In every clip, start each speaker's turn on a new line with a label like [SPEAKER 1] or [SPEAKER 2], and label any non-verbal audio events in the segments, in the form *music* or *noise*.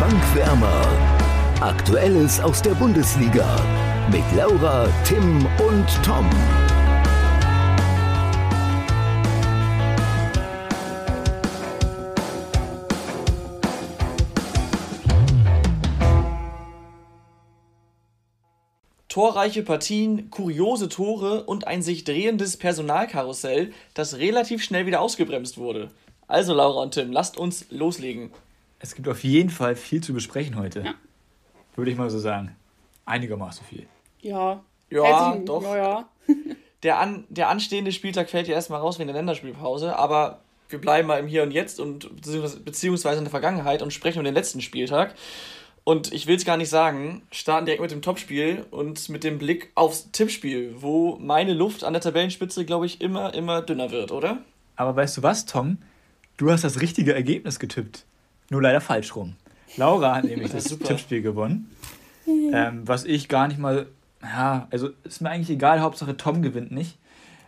[SPEAKER 1] Bankwärmer. Aktuelles aus der Bundesliga mit Laura, Tim und Tom.
[SPEAKER 2] Torreiche Partien, kuriose Tore und ein sich drehendes Personalkarussell, das relativ schnell wieder ausgebremst wurde. Also Laura und Tim, lasst uns loslegen.
[SPEAKER 3] Es gibt auf jeden Fall viel zu besprechen heute. Ja. Würde ich mal so sagen. Einigermaßen viel.
[SPEAKER 4] Ja.
[SPEAKER 2] Ja, doch. Ja, ja. *laughs* der, an, der anstehende Spieltag fällt ja erstmal raus wegen der Länderspielpause, aber wir bleiben mal im Hier und Jetzt und beziehungsweise in der Vergangenheit und sprechen um den letzten Spieltag. Und ich will es gar nicht sagen, starten direkt mit dem Topspiel und mit dem Blick aufs Tippspiel, wo meine Luft an der Tabellenspitze, glaube ich, immer, immer dünner wird, oder?
[SPEAKER 3] Aber weißt du was, Tom? Du hast das richtige Ergebnis getippt. Nur leider falsch rum. Laura hat nämlich das, das Tippspiel gewonnen. Ähm, was ich gar nicht mal. Ja, also ist mir eigentlich egal, Hauptsache Tom gewinnt nicht.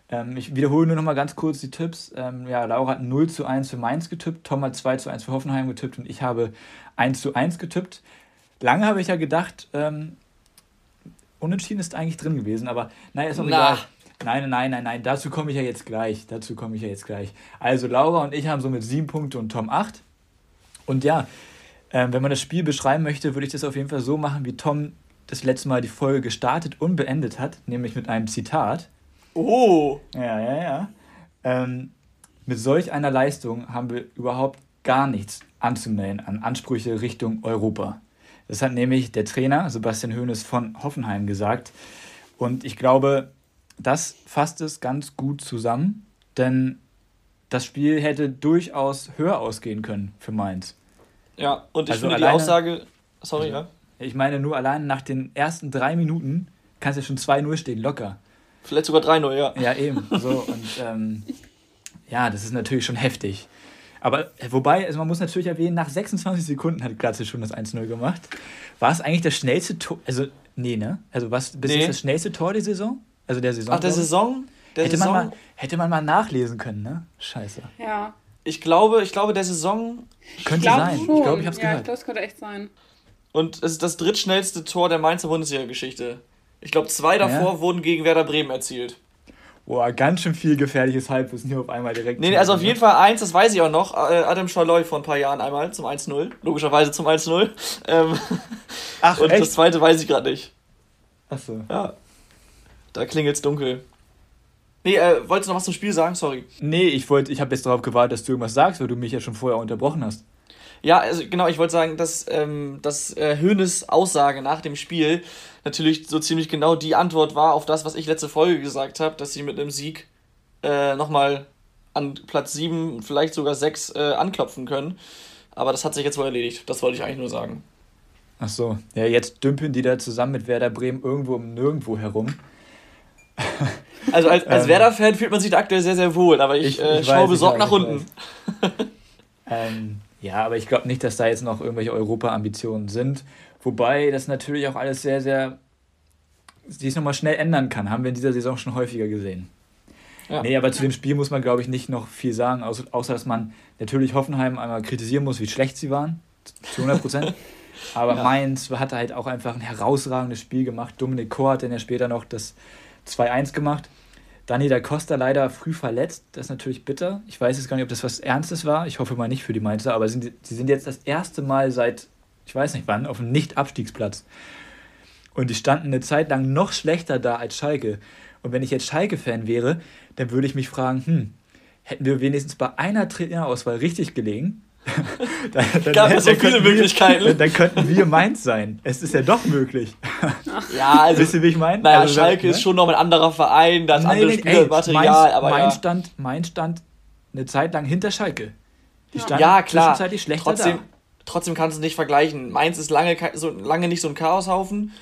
[SPEAKER 3] Ähm, ich wiederhole nur noch mal ganz kurz die Tipps. Ähm, ja, Laura hat 0 zu 1 für Mainz getippt, Tom hat 2 zu 1 für Hoffenheim getippt und ich habe 1 zu 1 getippt. Lange habe ich ja gedacht, ähm, unentschieden ist eigentlich drin gewesen, aber naja, ist auch egal. Nein, nein, nein, nein, dazu komme ich ja jetzt gleich. Dazu komme ich ja jetzt gleich. Also Laura und ich haben somit sieben Punkte und Tom acht. Und ja, äh, wenn man das Spiel beschreiben möchte, würde ich das auf jeden Fall so machen, wie Tom das letzte Mal die Folge gestartet und beendet hat, nämlich mit einem Zitat. Oh! Ja, ja, ja. Ähm, mit solch einer Leistung haben wir überhaupt gar nichts anzumelden an Ansprüche Richtung Europa. Das hat nämlich der Trainer Sebastian Hoeneß von Hoffenheim gesagt. Und ich glaube, das fasst es ganz gut zusammen, denn das Spiel hätte durchaus höher ausgehen können für Mainz.
[SPEAKER 2] Ja, und ich also finde alleine, die Aussage, sorry, ja.
[SPEAKER 3] Ich meine, nur allein nach den ersten drei Minuten kannst du ja schon 2-0 stehen, locker.
[SPEAKER 2] Vielleicht sogar 3-0, ja.
[SPEAKER 3] Ja, eben. So, und ähm, ja, das ist natürlich schon heftig. Aber äh, wobei, also man muss natürlich erwähnen, nach 26 Sekunden hat Glatze schon das 1-0 gemacht. War es eigentlich das schnellste Tor? Also, nee, ne? Also, was bis nee. jetzt das schnellste Tor der Saison? Also der Saison.
[SPEAKER 2] Ach, der Saison? Der
[SPEAKER 3] hätte, Saison? Man mal, hätte man mal nachlesen können, ne? Scheiße.
[SPEAKER 4] Ja.
[SPEAKER 2] Ich glaube, ich glaube, der Saison.
[SPEAKER 3] Könnte ich sein. Schon. Ich glaube, ich hab's
[SPEAKER 4] ja,
[SPEAKER 3] gehört.
[SPEAKER 4] Ich glaube, es könnte echt sein.
[SPEAKER 2] Und es ist das drittschnellste Tor der Mainzer Bundesliga-Geschichte. Ich glaube, zwei davor ja. wurden gegen Werder Bremen erzielt.
[SPEAKER 3] Boah, ganz schön viel gefährliches Halbwissen hier auf einmal direkt.
[SPEAKER 2] Nee, also auf jeden Fall eins, das weiß ich auch noch. Äh, Adam Schalloy vor ein paar Jahren einmal zum 1-0. Logischerweise zum 1-0. *laughs* Ähm, Ach, Und echt? das zweite weiß ich gerade nicht.
[SPEAKER 3] Achso.
[SPEAKER 2] Ja. Da klingelt's dunkel. Nee, äh, wolltest du noch was zum Spiel sagen? Sorry.
[SPEAKER 3] Nee, ich wollte, ich habe jetzt darauf gewartet, dass du irgendwas sagst, weil du mich ja schon vorher unterbrochen hast.
[SPEAKER 2] Ja, also genau, ich wollte sagen, dass, ähm, dass äh, Hönes Aussage nach dem Spiel natürlich so ziemlich genau die Antwort war auf das, was ich letzte Folge gesagt habe, dass sie mit einem Sieg äh, nochmal an Platz 7, vielleicht sogar 6 äh, anklopfen können. Aber das hat sich jetzt wohl erledigt. Das wollte ich eigentlich nur sagen.
[SPEAKER 3] Ach so, ja, jetzt dümpeln die da zusammen mit Werder Bremen irgendwo um nirgendwo herum. *laughs*
[SPEAKER 2] Also als, als ähm, Werder-Fan fühlt man sich da aktuell sehr, sehr wohl, aber ich, ich, äh, ich schaue besorgt nach unten.
[SPEAKER 3] ähm, ja, aber ich glaube nicht, dass da jetzt noch irgendwelche Europa-Ambitionen sind. Wobei das natürlich auch alles sehr, sehr sich nochmal schnell ändern kann. Haben wir in dieser Saison schon häufiger gesehen. Ja. Nee, aber zu dem Spiel muss man, glaube ich, nicht noch viel sagen, außer, dass man natürlich Hoffenheim einmal kritisieren muss, wie schlecht sie waren. Zu 100 Prozent. *laughs* aber ja. Mainz hat halt auch einfach ein herausragendes Spiel gemacht. Dominik Kor hat dann ja später noch das 2-1 gemacht. Dani da Costa leider früh verletzt. Das ist natürlich bitter. Ich weiß jetzt gar nicht, ob das was Ernstes war. Ich hoffe mal nicht für die Mainzer, aber sie sind jetzt das erste Mal seit, ich weiß nicht wann, auf einem Nicht-Abstiegsplatz. Und die standen eine Zeit lang noch schlechter da als Schalke. Und wenn ich jetzt Schalke-Fan wäre, dann würde ich mich fragen, hm, hätten wir wenigstens bei einer Trainerauswahl richtig gelegen, *laughs* dann, dann, Gab es so viele Möglichkeiten. Wir, dann, könnten wir Mainz sein. Es ist ja doch möglich.
[SPEAKER 2] Ja, also. Wisst ihr, wie ich meine? Naja, also, Schalke ne? ist schon noch ein anderer Verein, das nee, andere nee, Spielermaterial.
[SPEAKER 3] Aber Mainz, ja. stand, Mainz stand eine Zeit lang hinter Schalke.
[SPEAKER 2] Die standen ja, klar. zwischenzeitlich schlechter trotzdem, da. Trotzdem kannst du nicht vergleichen. Mainz ist lange, so, lange nicht so ein Chaoshaufen.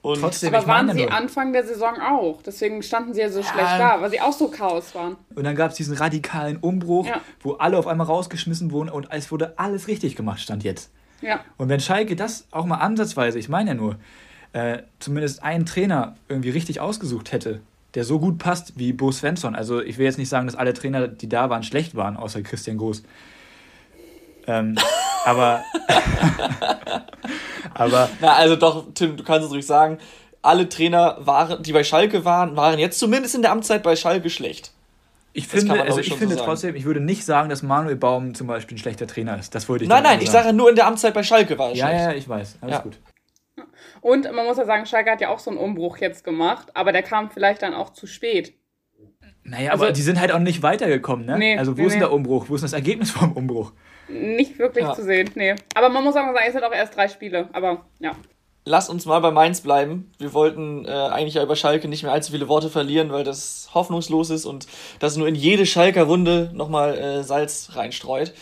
[SPEAKER 4] Und Trotzdem, aber waren sie Anfang der Saison auch. Deswegen standen sie ja so ja. schlecht da, weil sie auch so Chaos waren.
[SPEAKER 3] Und dann gab es diesen radikalen Umbruch, ja. wo alle auf einmal rausgeschmissen wurden und es wurde alles richtig gemacht, stand jetzt.
[SPEAKER 4] Ja.
[SPEAKER 3] Und wenn Schalke das auch mal ansatzweise, ich meine ja nur, äh, zumindest einen Trainer irgendwie richtig ausgesucht hätte, der so gut passt wie Bo Svensson. Also ich will jetzt nicht sagen, dass alle Trainer, die da waren, schlecht waren, außer Christian Groß. Ähm, *laughs* Aber. *laughs*
[SPEAKER 2] aber. Na, also doch, Tim, du kannst es ruhig sagen, alle Trainer, waren, die bei Schalke waren, waren jetzt zumindest in der Amtszeit bei Schalke schlecht.
[SPEAKER 3] Ich finde, also ich finde so trotzdem, ich würde nicht sagen, dass Manuel Baum zum Beispiel ein schlechter Trainer ist. Das wollte
[SPEAKER 2] ich Nein, nein, ich sage nur in der Amtszeit bei Schalke war
[SPEAKER 3] er Ja, schlecht. ja, ich weiß. Alles ja. gut.
[SPEAKER 4] Und man muss ja sagen, Schalke hat ja auch so einen Umbruch jetzt gemacht, aber der kam vielleicht dann auch zu spät.
[SPEAKER 3] Naja, also, aber die sind halt auch nicht weitergekommen, ne? Nee, also wo nee, ist denn der Umbruch? Wo ist das Ergebnis vom Umbruch?
[SPEAKER 4] Nicht wirklich ja. zu sehen, nee. Aber man muss auch sagen, es sind auch erst drei Spiele, aber ja.
[SPEAKER 2] Lass uns mal bei Mainz bleiben. Wir wollten äh, eigentlich ja über Schalke nicht mehr allzu viele Worte verlieren, weil das hoffnungslos ist und das nur in jede Schalker Wunde nochmal äh, Salz reinstreut.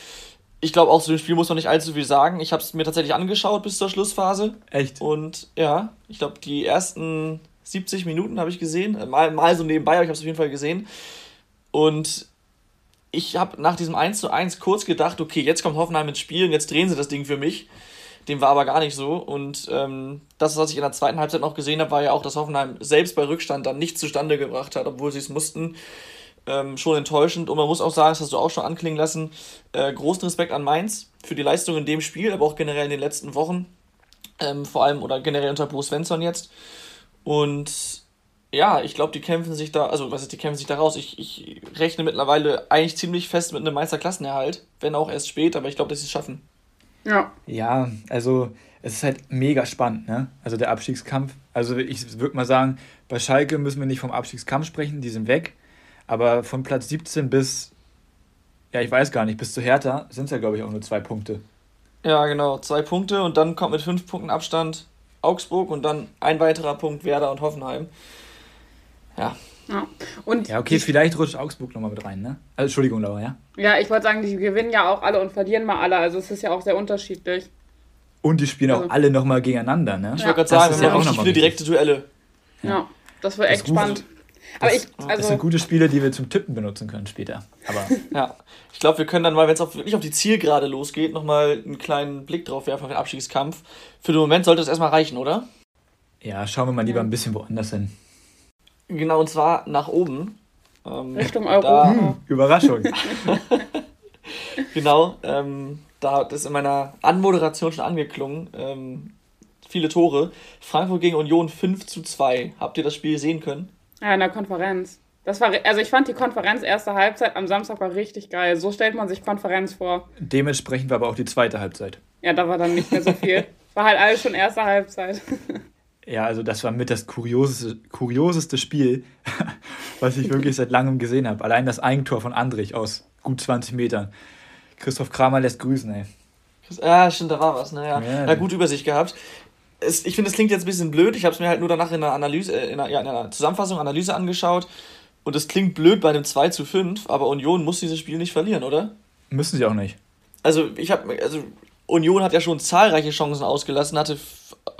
[SPEAKER 2] Ich glaube, auch zu dem Spiel muss man nicht allzu viel sagen. Ich habe es mir tatsächlich angeschaut bis zur Schlussphase. Echt? Und ja, ich glaube, die ersten 70 Minuten habe ich gesehen. Äh, mal, mal so nebenbei, aber ich habe es auf jeden Fall gesehen. Und ich habe nach diesem 1 zu 1 kurz gedacht, okay, jetzt kommt Hoffenheim ins Spiel und jetzt drehen sie das Ding für mich. Dem war aber gar nicht so. Und ähm, das, was ich in der zweiten Halbzeit noch gesehen habe, war ja auch, dass Hoffenheim selbst bei Rückstand dann nichts zustande gebracht hat, obwohl sie es mussten. Ähm, schon enttäuschend. Und man muss auch sagen, das hast du auch schon anklingen lassen, äh, großen Respekt an Mainz für die Leistung in dem Spiel, aber auch generell in den letzten Wochen. Ähm, vor allem oder generell unter Bruce Svensson jetzt. Und ja, ich glaube, die kämpfen sich da, also was ist, die kämpfen sich da raus. Ich, ich rechne mittlerweile eigentlich ziemlich fest mit einem Meisterklassenerhalt, wenn auch erst spät, aber ich glaube, dass sie es schaffen.
[SPEAKER 3] Ja. Ja, also es ist halt mega spannend, ne? Also der Abstiegskampf. Also ich würde mal sagen, bei Schalke müssen wir nicht vom Abstiegskampf sprechen, die sind weg. Aber von Platz 17 bis, ja, ich weiß gar nicht, bis zu Hertha sind es ja, glaube ich, auch nur zwei Punkte.
[SPEAKER 2] Ja, genau, zwei Punkte und dann kommt mit fünf Punkten Abstand Augsburg und dann ein weiterer Punkt Werder und Hoffenheim. Ja.
[SPEAKER 3] Ja, und ja okay, vielleicht rutscht Augsburg nochmal mit rein, ne? Also, Entschuldigung, Laura, ja?
[SPEAKER 4] Ja, ich wollte sagen, die gewinnen ja auch alle und verlieren mal alle, also es ist ja auch sehr unterschiedlich.
[SPEAKER 3] Und die spielen also. auch alle nochmal gegeneinander, ne? Ich wollte gerade sagen,
[SPEAKER 2] wir haben ja auch viele direkte Duelle.
[SPEAKER 4] Ja, ja das wird echt spannend.
[SPEAKER 3] Aber das, ich, also das sind gute Spiele, die wir zum Tippen benutzen können später. Aber
[SPEAKER 2] ja, ich glaube, wir können dann mal, wenn es wirklich auf die Zielgerade losgeht, nochmal einen kleinen Blick drauf werfen auf den Abstiegskampf. Für den Moment sollte es erstmal reichen, oder?
[SPEAKER 3] Ja, schauen wir mal lieber ein bisschen woanders hin.
[SPEAKER 2] Genau, und zwar nach oben. Ähm, Richtung Europa. *laughs* Hm, Überraschung. genau, ähm, da hat es in meiner Anmoderation schon angeklungen. Ähm, viele Tore. Frankfurt gegen Union 5 zu 2. Habt ihr das Spiel sehen können?
[SPEAKER 4] Ja, in der Konferenz. Das war, also ich fand die Konferenz erste Halbzeit am Samstag war richtig geil. So stellt man sich Konferenz vor.
[SPEAKER 3] Dementsprechend war aber auch die zweite Halbzeit.
[SPEAKER 4] Ja, da war dann nicht mehr so viel. *laughs* war halt alles schon erste Halbzeit. *laughs*
[SPEAKER 3] Ja, also das war mit das kurioseste, kurioseste Spiel, *laughs* was ich wirklich seit langem gesehen habe. Allein das Eigentor von Andrich aus gut 20 Metern. Christoph Kramer lässt grüßen, ey.
[SPEAKER 2] Ja, stimmt, da war was. Naja, ne? ja, ja. gut Übersicht gehabt es, ich finde, es klingt jetzt ein bisschen blöd. Ich habe es mir halt nur danach in einer Analyse, äh, in einer, ja, in einer Zusammenfassung, Analyse angeschaut. Und es klingt blöd bei einem 2 zu 5, aber Union muss dieses Spiel nicht verlieren, oder?
[SPEAKER 3] Müssen sie auch nicht.
[SPEAKER 2] Also, ich habe, also Union hat ja schon zahlreiche Chancen ausgelassen, hatte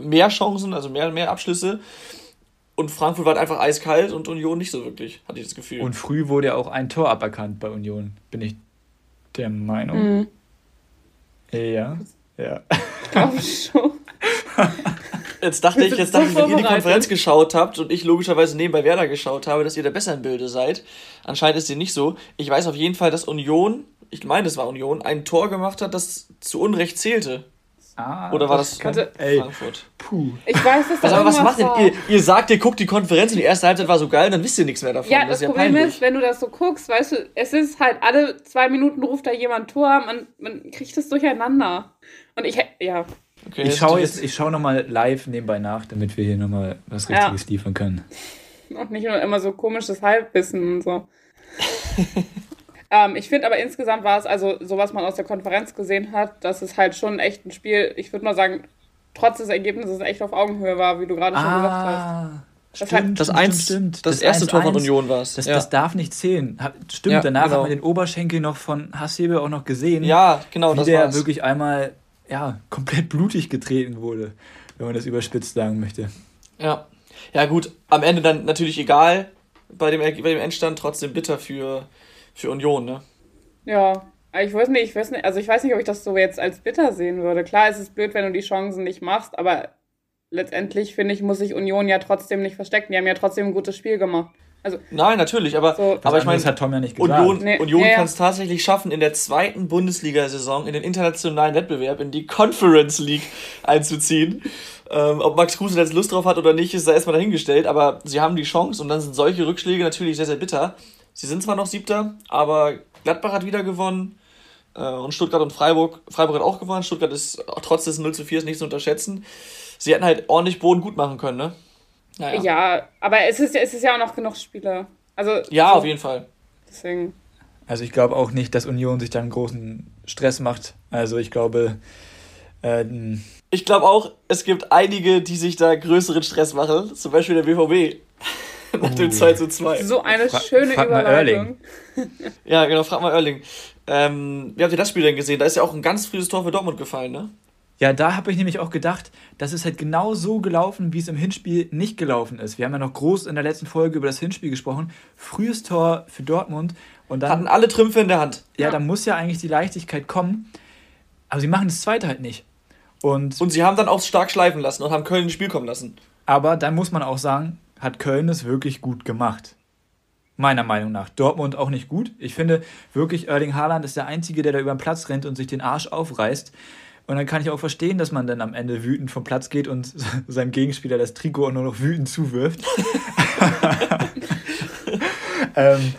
[SPEAKER 2] mehr Chancen, also mehr, mehr Abschlüsse. Und Frankfurt war halt einfach eiskalt und Union nicht so wirklich, hatte ich das Gefühl.
[SPEAKER 3] Und früh wurde ja auch ein Tor aberkannt bei Union, bin ich der Meinung. Mhm. Ja, ja. Ich *laughs* schon.
[SPEAKER 2] Jetzt dachte ich, jetzt dachte ich, wenn ihr die Konferenz geschaut habt und ich logischerweise nebenbei Werder geschaut habe, dass ihr da besser im Bilde seid. Anscheinend ist ihr nicht so. Ich weiß auf jeden Fall, dass Union, ich meine, es war Union, ein Tor gemacht hat, das zu Unrecht zählte. Ah, Oder war das, das ey, Frankfurt? Puh. Ich weiß, dass das also, was macht denn ihr? Ihr sagt, ihr guckt die Konferenz und die erste Halbzeit war so geil, dann wisst ihr nichts mehr davon.
[SPEAKER 4] Ja, das, das Problem ja ist, wenn du das so guckst, weißt du, es ist halt alle zwei Minuten ruft da jemand Tor, man, man kriegt es durcheinander. Und ich, ja,
[SPEAKER 3] Okay, ich schaue jetzt, ich schaue nochmal live nebenbei nach, damit wir hier nochmal was Richtiges ja. liefern können.
[SPEAKER 4] Und nicht nur immer so komisches Halbwissen und so. *laughs* ähm, ich finde aber insgesamt war es, also so was man aus der Konferenz gesehen hat, dass es halt schon echt ein Spiel, ich würde mal sagen, trotz des Ergebnisses echt auf Augenhöhe war, wie du gerade schon ah. gesagt hast. Das, stimmt,
[SPEAKER 3] das, eins, stimmt. das, das erste 1 Tor von Union war es. Das, ja. das darf nicht zählen. Stimmt, ja, danach genau. hat man den Oberschenkel noch von Hasebe auch noch gesehen. Ja, genau, wie das der war's. wirklich einmal ja, komplett blutig getreten wurde, wenn man das überspitzt sagen möchte.
[SPEAKER 2] Ja. Ja, gut, am Ende dann natürlich egal bei dem, bei dem Endstand, trotzdem bitter für, für Union, ne?
[SPEAKER 4] Ja, ich weiß nicht, ich weiß nicht, also ich weiß nicht, ob ich das so jetzt als bitter sehen würde. Klar, es ist blöd, wenn du die Chancen nicht machst, aber letztendlich finde ich, muss sich Union ja trotzdem nicht verstecken. Die haben ja trotzdem ein gutes Spiel gemacht. Also,
[SPEAKER 2] Nein, natürlich, aber, so. aber ich meine,
[SPEAKER 3] hat Tom ja nicht gesagt.
[SPEAKER 2] Union, nee, Union ja, kann es tatsächlich schaffen, in der zweiten Bundesliga-Saison in den internationalen Wettbewerb, in die Conference League einzuziehen. Ähm, ob Max Kruse jetzt Lust drauf hat oder nicht, ist da erstmal dahingestellt, aber sie haben die Chance und dann sind solche Rückschläge natürlich sehr, sehr bitter. Sie sind zwar noch Siebter, aber Gladbach hat wieder gewonnen äh, und Stuttgart und Freiburg. Freiburg hat auch gewonnen. Stuttgart ist trotz des 0 zu 4 nicht zu unterschätzen. Sie hätten halt ordentlich Boden gut machen können, ne?
[SPEAKER 4] Naja. Ja, aber es ist, es ist ja auch noch genug Spieler. Also,
[SPEAKER 2] ja,
[SPEAKER 4] so,
[SPEAKER 2] auf jeden Fall.
[SPEAKER 4] Deswegen.
[SPEAKER 3] Also ich glaube auch nicht, dass Union sich dann großen Stress macht. Also ich glaube. Ähm,
[SPEAKER 2] ich glaube auch, es gibt einige, die sich da größeren Stress machen. Zum Beispiel der BVB. *laughs* Nach dem 2 zu 2.
[SPEAKER 4] So eine Fra schöne frag Überleitung. *laughs*
[SPEAKER 2] ja, genau, frag mal Erling. Ähm, wie habt ihr das Spiel denn gesehen? Da ist ja auch ein ganz frühes Tor für Dortmund gefallen, ne?
[SPEAKER 3] Ja, da habe ich nämlich auch gedacht, das ist halt genau so gelaufen, wie es im Hinspiel nicht gelaufen ist. Wir haben ja noch groß in der letzten Folge über das Hinspiel gesprochen. Frühes Tor für Dortmund und dann.
[SPEAKER 2] Hatten alle Trümpfe in der Hand.
[SPEAKER 3] Ja, ja. da muss ja eigentlich die Leichtigkeit kommen. Aber sie machen das zweite halt nicht. Und,
[SPEAKER 2] und sie haben dann auch stark schleifen lassen und haben Köln ins Spiel kommen lassen.
[SPEAKER 3] Aber dann muss man auch sagen, hat Köln es wirklich gut gemacht. Meiner Meinung nach. Dortmund auch nicht gut. Ich finde wirklich, Erling Haaland ist der Einzige, der da über den Platz rennt und sich den Arsch aufreißt. Und dann kann ich auch verstehen, dass man dann am Ende wütend vom Platz geht und *laughs* seinem Gegenspieler das Trikot nur noch wütend zuwirft. *laughs* *laughs* ähm,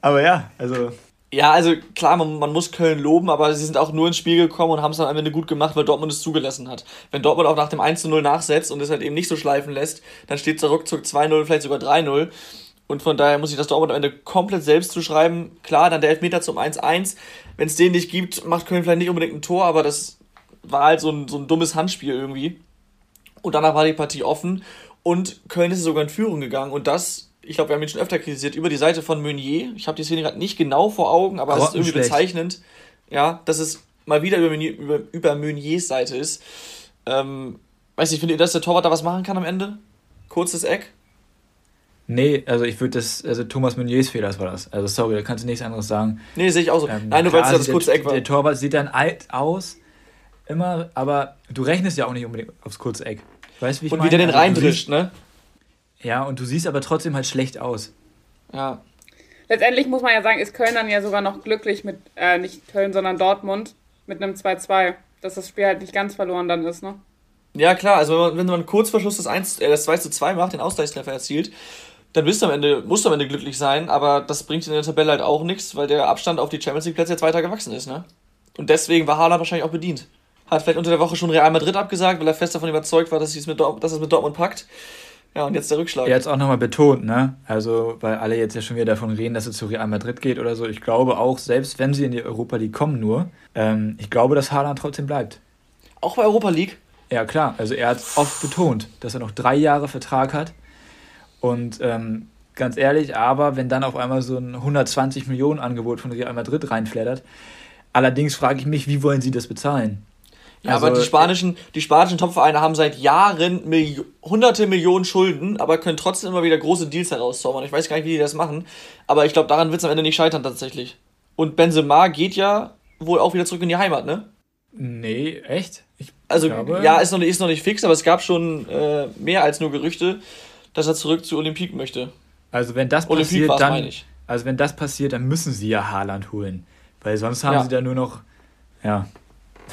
[SPEAKER 3] aber ja, also.
[SPEAKER 2] Ja, also klar, man, man, muss Köln loben, aber sie sind auch nur ins Spiel gekommen und haben es dann am Ende gut gemacht, weil Dortmund es zugelassen hat. Wenn Dortmund auch nach dem 1-0 nachsetzt und es halt eben nicht so schleifen lässt, dann steht es ruckzuck 2-0, vielleicht sogar 3-0. Und von daher muss ich das Dortmund am Ende komplett selbst zuschreiben. Klar, dann der Elfmeter zum 1-1. Wenn es den nicht gibt, macht Köln vielleicht nicht unbedingt ein Tor, aber das war halt so ein, so ein dummes Handspiel irgendwie. Und danach war die Partie offen und Köln ist sogar in Führung gegangen und das, ich glaube, wir haben ihn schon öfter kritisiert, über die Seite von Meunier. Ich habe die Szene gerade nicht genau vor Augen, aber es ist irgendwie bezeichnend, ja, dass es mal wieder über, Meunier, über, über Meuniers Seite ist. Ähm, weiß nicht, findet ihr, dass der Torwart da was machen kann am Ende? Kurzes Eck?
[SPEAKER 3] Nee, also ich würde das, also Thomas Meuniers Fehler war das. Also sorry, da kannst du nichts anderes sagen.
[SPEAKER 2] Nee, sehe ich auch so. Ähm, Nein, nur weil es das
[SPEAKER 3] kurze Eck war. Der Torwart sieht dann alt aus, immer, aber du rechnest ja auch nicht unbedingt aufs kurze Eck. Weißt wie ich Und meine? wie der den also, reindrischt, ne? Ja, und du siehst aber trotzdem halt schlecht aus.
[SPEAKER 2] Ja.
[SPEAKER 4] Letztendlich muss man ja sagen, ist Köln dann ja sogar noch glücklich mit, äh, nicht Köln, sondern Dortmund mit einem 2-2, dass das Spiel halt nicht ganz verloren dann ist, ne?
[SPEAKER 2] Ja, klar, also wenn man, wenn man kurz vor Schluss das, 1, äh, das 2 zu 2 macht, den Ausgleichstreffer erzielt, dann bist du am Ende, musst du am Ende glücklich sein, aber das bringt in der Tabelle halt auch nichts, weil der Abstand auf die Champions League Plätze jetzt weiter gewachsen ist, ne? Und deswegen war Haaland wahrscheinlich auch bedient hat vielleicht unter der Woche schon Real Madrid abgesagt, weil er fest davon überzeugt war, dass, es mit, dass es mit Dortmund packt. Ja, und jetzt der Rückschlag.
[SPEAKER 3] Er hat es auch nochmal betont, ne? Also, weil alle jetzt ja schon wieder davon reden, dass es zu Real Madrid geht oder so. Ich glaube auch, selbst wenn sie in die Europa League kommen nur, ähm, ich glaube, dass Haaland trotzdem bleibt.
[SPEAKER 2] Auch bei Europa League?
[SPEAKER 3] Ja, klar. Also, er hat oft betont, dass er noch drei Jahre Vertrag hat. Und ähm, ganz ehrlich, aber wenn dann auf einmal so ein 120 Millionen Angebot von Real Madrid reinflattert, allerdings frage ich mich, wie wollen sie das bezahlen?
[SPEAKER 2] Ja, also, aber die spanischen, die spanischen Topvereine haben seit Jahren Milli hunderte Millionen Schulden, aber können trotzdem immer wieder große Deals herauszaubern. Ich weiß gar nicht, wie die das machen, aber ich glaube, daran wird es am Ende nicht scheitern tatsächlich. Und Benzema geht ja wohl auch wieder zurück in die Heimat, ne?
[SPEAKER 3] Nee, echt?
[SPEAKER 2] Ich also, glaube... ja, ist noch, ist noch nicht fix, aber es gab schon äh, mehr als nur Gerüchte, dass er zurück zu Olympique möchte.
[SPEAKER 3] Also, wenn das passiert, dann. Also, wenn das passiert, dann müssen sie ja Haaland holen. Weil sonst haben ja. sie da nur noch. Ja,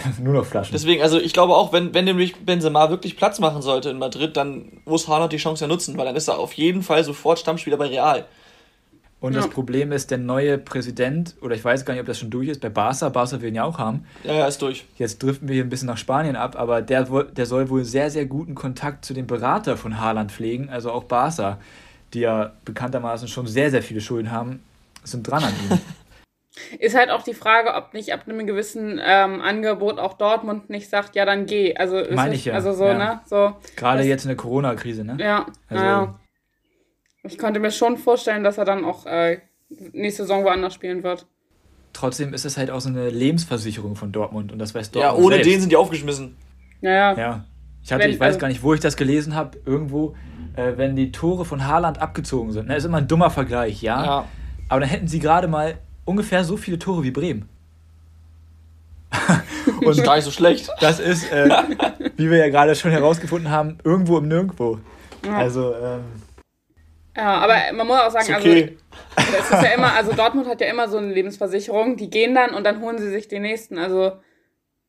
[SPEAKER 3] *laughs* Nur noch Flaschen.
[SPEAKER 2] Deswegen, also ich glaube auch, wenn, wenn nämlich Benzema wirklich Platz machen sollte in Madrid, dann muss Haaland die Chance ja nutzen, weil dann ist er auf jeden Fall sofort Stammspieler bei Real.
[SPEAKER 3] Und ja. das Problem ist, der neue Präsident, oder ich weiß gar nicht, ob das schon durch ist, bei Barca, Barca will ihn ja auch haben.
[SPEAKER 2] Ja, ja, ist durch.
[SPEAKER 3] Jetzt driften wir hier ein bisschen nach Spanien ab, aber der, der soll wohl sehr, sehr guten Kontakt zu dem Berater von Haaland pflegen, also auch Barca, die ja bekanntermaßen schon sehr, sehr viele Schulden haben, sind dran an ihm. *laughs*
[SPEAKER 4] Ist halt auch die Frage, ob nicht ab einem gewissen ähm, Angebot auch Dortmund nicht sagt, ja, dann geh. Also, Meine ich ja. Also so,
[SPEAKER 3] ja. ne? So, Gerade jetzt in der Corona-Krise, ne?
[SPEAKER 4] Ja, also, ja. Ich konnte mir schon vorstellen, dass er dann auch äh, nächste Saison woanders spielen wird.
[SPEAKER 3] Trotzdem ist es halt auch so eine Lebensversicherung von Dortmund und das weiß Dortmund.
[SPEAKER 2] Ja, ohne selbst. den sind die aufgeschmissen.
[SPEAKER 4] Ja, ja.
[SPEAKER 3] ja. Ich, hatte, wenn, ich weiß also, gar nicht, wo ich das gelesen habe. Irgendwo, äh, wenn die Tore von Haaland abgezogen sind. Ne, ist immer ein dummer Vergleich, ja. ja. Aber dann hätten sie gerade mal ungefähr so viele Tore wie Bremen. *laughs*
[SPEAKER 2] Und ist gar nicht so schlecht.
[SPEAKER 3] Das ist, äh, wie wir ja gerade schon herausgefunden haben, irgendwo im Nirgendwo. Ja. Also, ähm,
[SPEAKER 4] Ja, aber man muss auch sagen, also, okay. also es ist ja immer, also Dortmund hat ja immer so eine Lebensversicherung, die gehen dann und dann holen sie sich den nächsten. Also,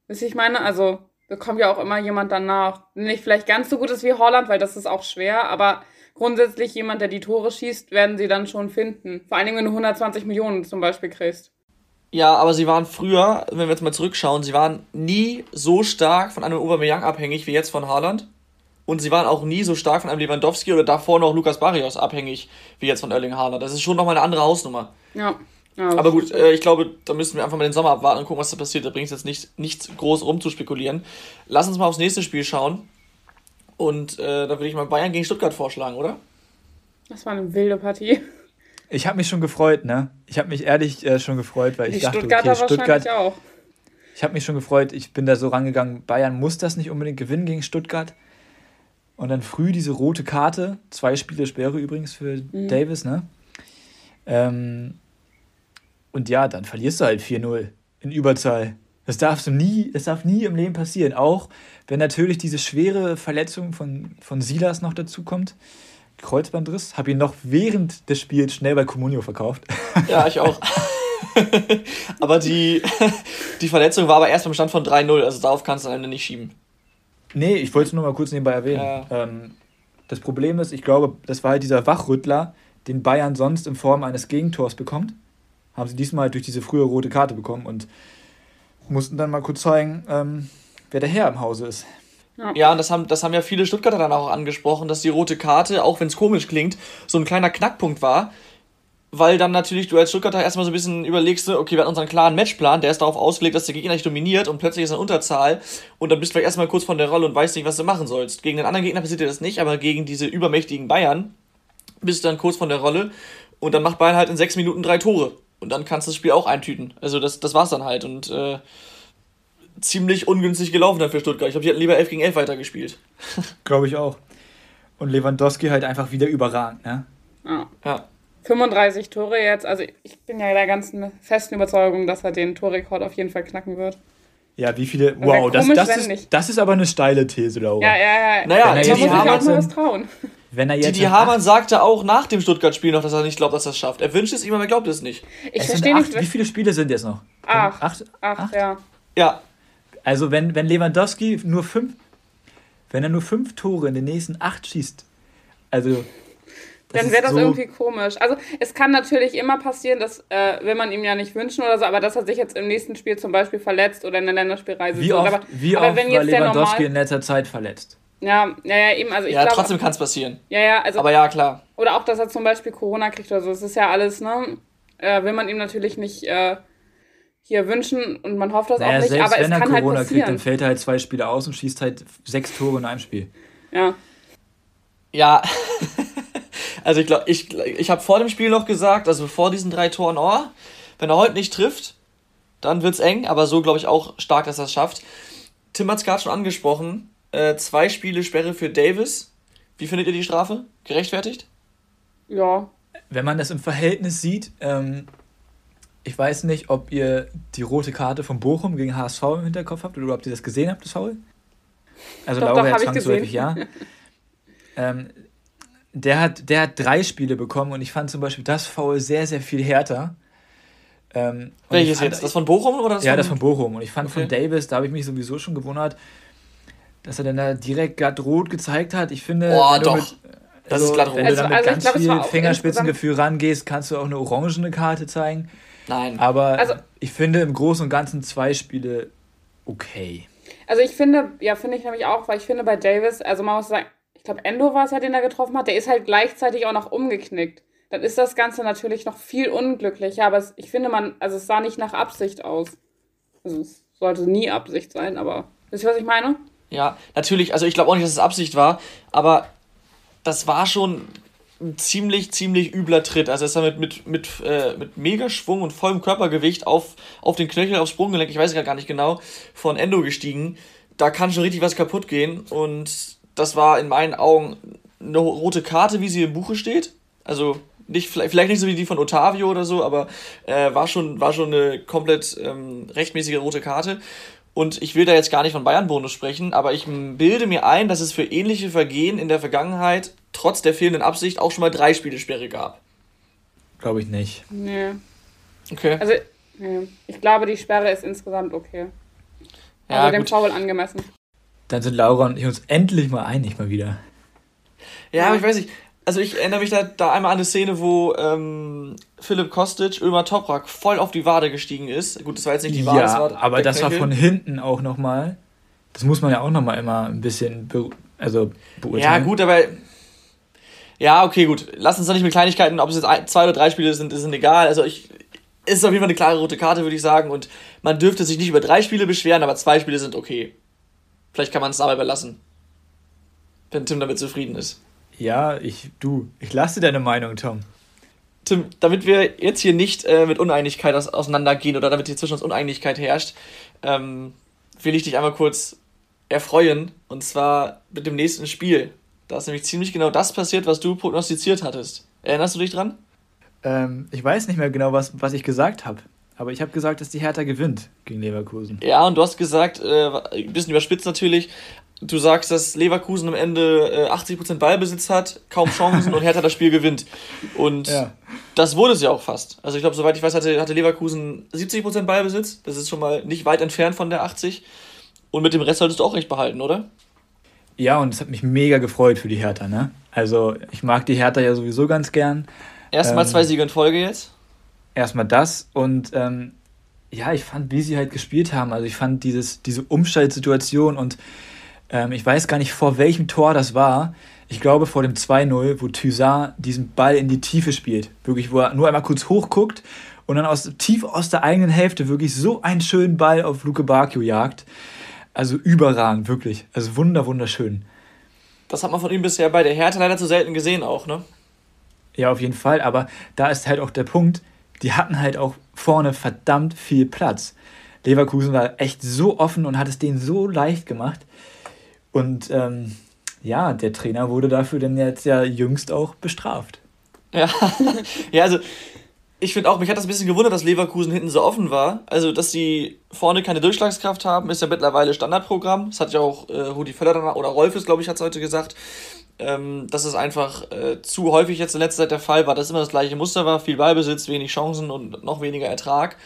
[SPEAKER 4] wisst ihr, ich meine, also bekommt ja auch immer jemand danach. Nicht vielleicht ganz so gut ist wie Holland, weil das ist auch schwer, aber grundsätzlich jemand, der die Tore schießt, werden sie dann schon finden. Vor allen Dingen, wenn du 120 Millionen zum Beispiel kriegst.
[SPEAKER 2] Ja, aber sie waren früher, wenn wir jetzt mal zurückschauen, sie waren nie so stark von einem Aubameyang abhängig wie jetzt von Haaland. Und sie waren auch nie so stark von einem Lewandowski oder davor noch Lukas Barrios abhängig wie jetzt von Erling Haaland. Das ist schon nochmal eine andere Hausnummer. Ja. ja aber gut, äh, ich glaube, da müssen wir einfach mal den Sommer abwarten und gucken, was da passiert. Da bringt es jetzt nicht, nichts groß rumzuspekulieren. Lass uns mal aufs nächste Spiel schauen. Und äh, da würde ich mal Bayern gegen Stuttgart vorschlagen, oder?
[SPEAKER 4] Das war eine wilde Partie.
[SPEAKER 3] Ich habe mich schon gefreut, ne? Ich habe mich ehrlich äh, schon gefreut, weil Die ich dachte, Stuttgarter okay, Stuttgart auch. Ich habe mich schon gefreut, ich bin da so rangegangen, Bayern muss das nicht unbedingt gewinnen gegen Stuttgart. Und dann früh diese rote Karte, zwei Spiele Sperre übrigens für mhm. Davis, ne? Ähm, und ja, dann verlierst du halt 4-0 in Überzahl. Das darfst du nie, das darf nie im Leben passieren. Auch wenn natürlich diese schwere Verletzung von, von Silas noch dazu kommt. Kreuzbandriss. Habe ihn noch während des Spiels schnell bei Comunio verkauft.
[SPEAKER 2] Ja, ich auch. *laughs* aber die, die Verletzung war aber erst beim Stand von 3-0, also darauf kannst du am Ende nicht schieben.
[SPEAKER 3] Nee, ich wollte es nur mal kurz nebenbei erwähnen. Ja. Ähm, das Problem ist, ich glaube, das war halt dieser Wachrüttler, den Bayern sonst in Form eines Gegentors bekommt. Haben sie diesmal durch diese frühe rote Karte bekommen und mussten dann mal kurz zeigen, ähm, wer der Herr im Hause ist.
[SPEAKER 2] Ja, und das haben, das haben ja viele Stuttgarter dann auch angesprochen, dass die rote Karte, auch wenn es komisch klingt, so ein kleiner Knackpunkt war. Weil dann natürlich du als Stuttgarter erstmal so ein bisschen überlegst, okay, wir haben unseren klaren Matchplan, der ist darauf ausgelegt, dass der Gegner nicht dominiert und plötzlich ist er in Unterzahl und dann bist du vielleicht erstmal kurz von der Rolle und weißt nicht, was du machen sollst. Gegen den anderen Gegner passiert dir das nicht, aber gegen diese übermächtigen Bayern bist du dann kurz von der Rolle und dann macht Bayern halt in sechs Minuten drei Tore. Und dann kannst du das Spiel auch eintüten. Also das, das war's dann halt. Und äh, ziemlich ungünstig gelaufen dann für Stuttgart. Ich glaube, die hätten lieber 11 gegen 11 weitergespielt. *laughs*
[SPEAKER 3] glaube ich auch. Und Lewandowski halt einfach wieder überragend, ne?
[SPEAKER 4] Ja. ja. 35 Tore jetzt. Also ich bin ja der ganzen festen Überzeugung, dass er den Torrekord auf jeden Fall knacken wird.
[SPEAKER 3] Ja, wie viele. Wow, das, das, ist, das ist aber eine steile These, Laura. Ja, ja, ja.
[SPEAKER 2] Naja, Didi Hamann, was trauen. Wenn er jetzt Didi Hamann sagte auch nach dem Stuttgart-Spiel noch, dass er nicht glaubt, dass er es schafft. Er wünscht es ihm, aber er glaubt es nicht. Ich
[SPEAKER 3] verstehe nicht. Wie viele Spiele sind jetzt noch? Acht. Acht, acht, acht? ja. Ja, also wenn, wenn Lewandowski nur fünf, wenn er nur fünf Tore in den nächsten acht schießt, also
[SPEAKER 4] dann wäre das so irgendwie komisch. Also es kann natürlich immer passieren, dass, äh, will man ihm ja nicht wünschen oder so, aber dass er sich jetzt im nächsten Spiel zum Beispiel verletzt oder in der Länderspielreise. Wie oft, aber,
[SPEAKER 3] wie aber oft wenn war Lewandowski normal, in letzter Zeit verletzt?
[SPEAKER 4] Ja, ja, ja, eben. Also ich
[SPEAKER 2] ja, glaub, trotzdem kann es passieren.
[SPEAKER 4] Ja, ja, also.
[SPEAKER 2] Aber ja, klar.
[SPEAKER 4] Oder auch, dass er zum Beispiel Corona kriegt oder so. Das ist ja alles, ne? Äh, will man ihm natürlich nicht äh, hier wünschen und man hofft das naja, auch nicht, selbst aber wenn
[SPEAKER 3] es er kann halt Corona halt kriegt, dann fällt er halt zwei Spiele aus und schießt halt sechs Tore in einem Spiel.
[SPEAKER 4] Ja.
[SPEAKER 2] Ja. *laughs* also ich glaube, ich, ich habe vor dem Spiel noch gesagt, also vor diesen drei Toren, oh, wenn er heute nicht trifft, dann wird es eng, aber so glaube ich auch stark, dass er es schafft. Tim hat es gerade schon angesprochen, äh, zwei Spiele Sperre für Davis. Wie findet ihr die Strafe? Gerechtfertigt?
[SPEAKER 4] Ja.
[SPEAKER 3] Wenn man das im Verhältnis sieht, ähm, ich weiß nicht, ob ihr die rote Karte von Bochum gegen HSV im Hinterkopf habt oder ob ihr das gesehen habt, das Foul. Also doch, Laura doch, jetzt zwangsläufig ja. ähm, der, hat, der hat drei Spiele bekommen und ich fand zum Beispiel das Foul sehr, sehr viel härter.
[SPEAKER 2] Ähm, Welches fand, jetzt? Das von Bochum oder das
[SPEAKER 3] Ja, von... das von Bochum. Und ich fand okay. von Davis, da habe ich mich sowieso schon gewundert, dass er dann da direkt glatt rot gezeigt hat. Ich finde, oh, doch. Mit, das also, ist glatt rot. Wenn du dann mit also, ganz glaub, viel Fingerspitzengefühl rangehst, kannst du auch eine orangene Karte zeigen.
[SPEAKER 2] Nein.
[SPEAKER 3] Aber also, ich finde im Großen und Ganzen zwei Spiele okay.
[SPEAKER 4] Also ich finde, ja, finde ich nämlich auch, weil ich finde bei Davis, also man muss sagen, ich glaube, Endo war es ja, den er getroffen hat, der ist halt gleichzeitig auch noch umgeknickt. Dann ist das Ganze natürlich noch viel unglücklicher, aber es, ich finde man, also es sah nicht nach Absicht aus. Also es sollte nie Absicht sein, aber wisst ihr, was ich meine?
[SPEAKER 2] Ja, natürlich, also ich glaube auch nicht, dass es Absicht war, aber das war schon ein ziemlich, ziemlich übler Tritt. Also er ist damit mit, mit, äh, mit Megaschwung und vollem Körpergewicht auf, auf den Knöchel, aufs Sprunggelenk, ich weiß gar nicht genau, von Endo gestiegen. Da kann schon richtig was kaputt gehen. Und das war in meinen Augen eine rote Karte, wie sie im Buche steht. Also nicht, vielleicht nicht so wie die von Otavio oder so, aber äh, war, schon, war schon eine komplett ähm, rechtmäßige rote Karte. Und ich will da jetzt gar nicht von Bayern-Bonus sprechen, aber ich bilde mir ein, dass es für ähnliche Vergehen in der Vergangenheit trotz der fehlenden Absicht auch schon mal drei Spielesperre gab.
[SPEAKER 3] Glaube ich nicht.
[SPEAKER 4] Nee. Okay. Also, nee. ich glaube, die Sperre ist insgesamt okay. Ja, also dem Foul angemessen.
[SPEAKER 3] Dann sind Laura und ich uns endlich mal einig mal wieder.
[SPEAKER 2] Ja, aber ich weiß nicht. Also ich erinnere mich da, da einmal an eine Szene, wo ähm, Philipp Kostic, Ömer Toprak, voll auf die Wade gestiegen ist. Gut, das war jetzt nicht die Wade,
[SPEAKER 3] ja,
[SPEAKER 2] das war
[SPEAKER 3] aber das Knöchel. war von hinten auch nochmal. Das muss man ja auch nochmal immer ein bisschen be also
[SPEAKER 2] beurteilen. Ja, gut, aber ja, okay, gut. Lass uns doch nicht mit Kleinigkeiten, ob es jetzt ein, zwei oder drei Spiele sind, ist egal. Also ich, ist auf jeden Fall eine klare rote Karte, würde ich sagen. Und man dürfte sich nicht über drei Spiele beschweren, aber zwei Spiele sind okay. Vielleicht kann man es dabei belassen. Wenn Tim damit zufrieden ist.
[SPEAKER 3] Ja, ich, du, ich lasse deine Meinung, Tom.
[SPEAKER 2] Tim, damit wir jetzt hier nicht äh, mit Uneinigkeit aus, auseinandergehen oder damit hier zwischen uns Uneinigkeit herrscht, ähm, will ich dich einmal kurz erfreuen. Und zwar mit dem nächsten Spiel. Da ist nämlich ziemlich genau das passiert, was du prognostiziert hattest. Erinnerst du dich dran?
[SPEAKER 3] Ähm, ich weiß nicht mehr genau, was, was ich gesagt habe. Aber ich habe gesagt, dass die Hertha gewinnt gegen Leverkusen.
[SPEAKER 2] Ja, und du hast gesagt, äh, ein bisschen überspitzt natürlich, du sagst, dass Leverkusen am Ende äh, 80% Ballbesitz hat, kaum Chancen und Hertha das Spiel gewinnt. Und ja. das wurde es ja auch fast. Also ich glaube, soweit ich weiß, hatte, hatte Leverkusen 70% Ballbesitz. Das ist schon mal nicht weit entfernt von der 80. Und mit dem Rest solltest du auch recht behalten, oder?
[SPEAKER 3] Ja, und es hat mich mega gefreut für die Hertha, ne? Also ich mag die Hertha ja sowieso ganz gern.
[SPEAKER 2] Erstmal ähm, zwei Siege in Folge jetzt?
[SPEAKER 3] Erstmal das und ähm, ja, ich fand, wie sie halt gespielt haben. Also ich fand dieses, diese Umschaltsituation und ähm, ich weiß gar nicht, vor welchem Tor das war. Ich glaube vor dem 2-0, wo Thysar diesen Ball in die Tiefe spielt. Wirklich, wo er nur einmal kurz hochguckt und dann aus, tief aus der eigenen Hälfte wirklich so einen schönen Ball auf Luke Bacchio jagt. Also überragend, wirklich. Also wunder, wunderschön.
[SPEAKER 2] Das hat man von ihm bisher bei der Härte leider zu selten gesehen auch, ne?
[SPEAKER 3] Ja, auf jeden Fall. Aber da ist halt auch der Punkt, die hatten halt auch vorne verdammt viel Platz. Leverkusen war echt so offen und hat es denen so leicht gemacht. Und ähm, ja, der Trainer wurde dafür dann jetzt ja jüngst auch bestraft.
[SPEAKER 2] Ja, *laughs* ja also ich finde auch, mich hat das ein bisschen gewundert, dass Leverkusen hinten so offen war. Also, dass sie vorne keine Durchschlagskraft haben, ist ja mittlerweile Standardprogramm. Das hat ja auch äh, Rudi Völler oder Rolfes, glaube ich, hat es heute gesagt. Ähm, dass es einfach äh, zu häufig jetzt in letzter Zeit der Fall war, dass immer das gleiche Muster war. Viel Ballbesitz, wenig Chancen und noch weniger Ertrag.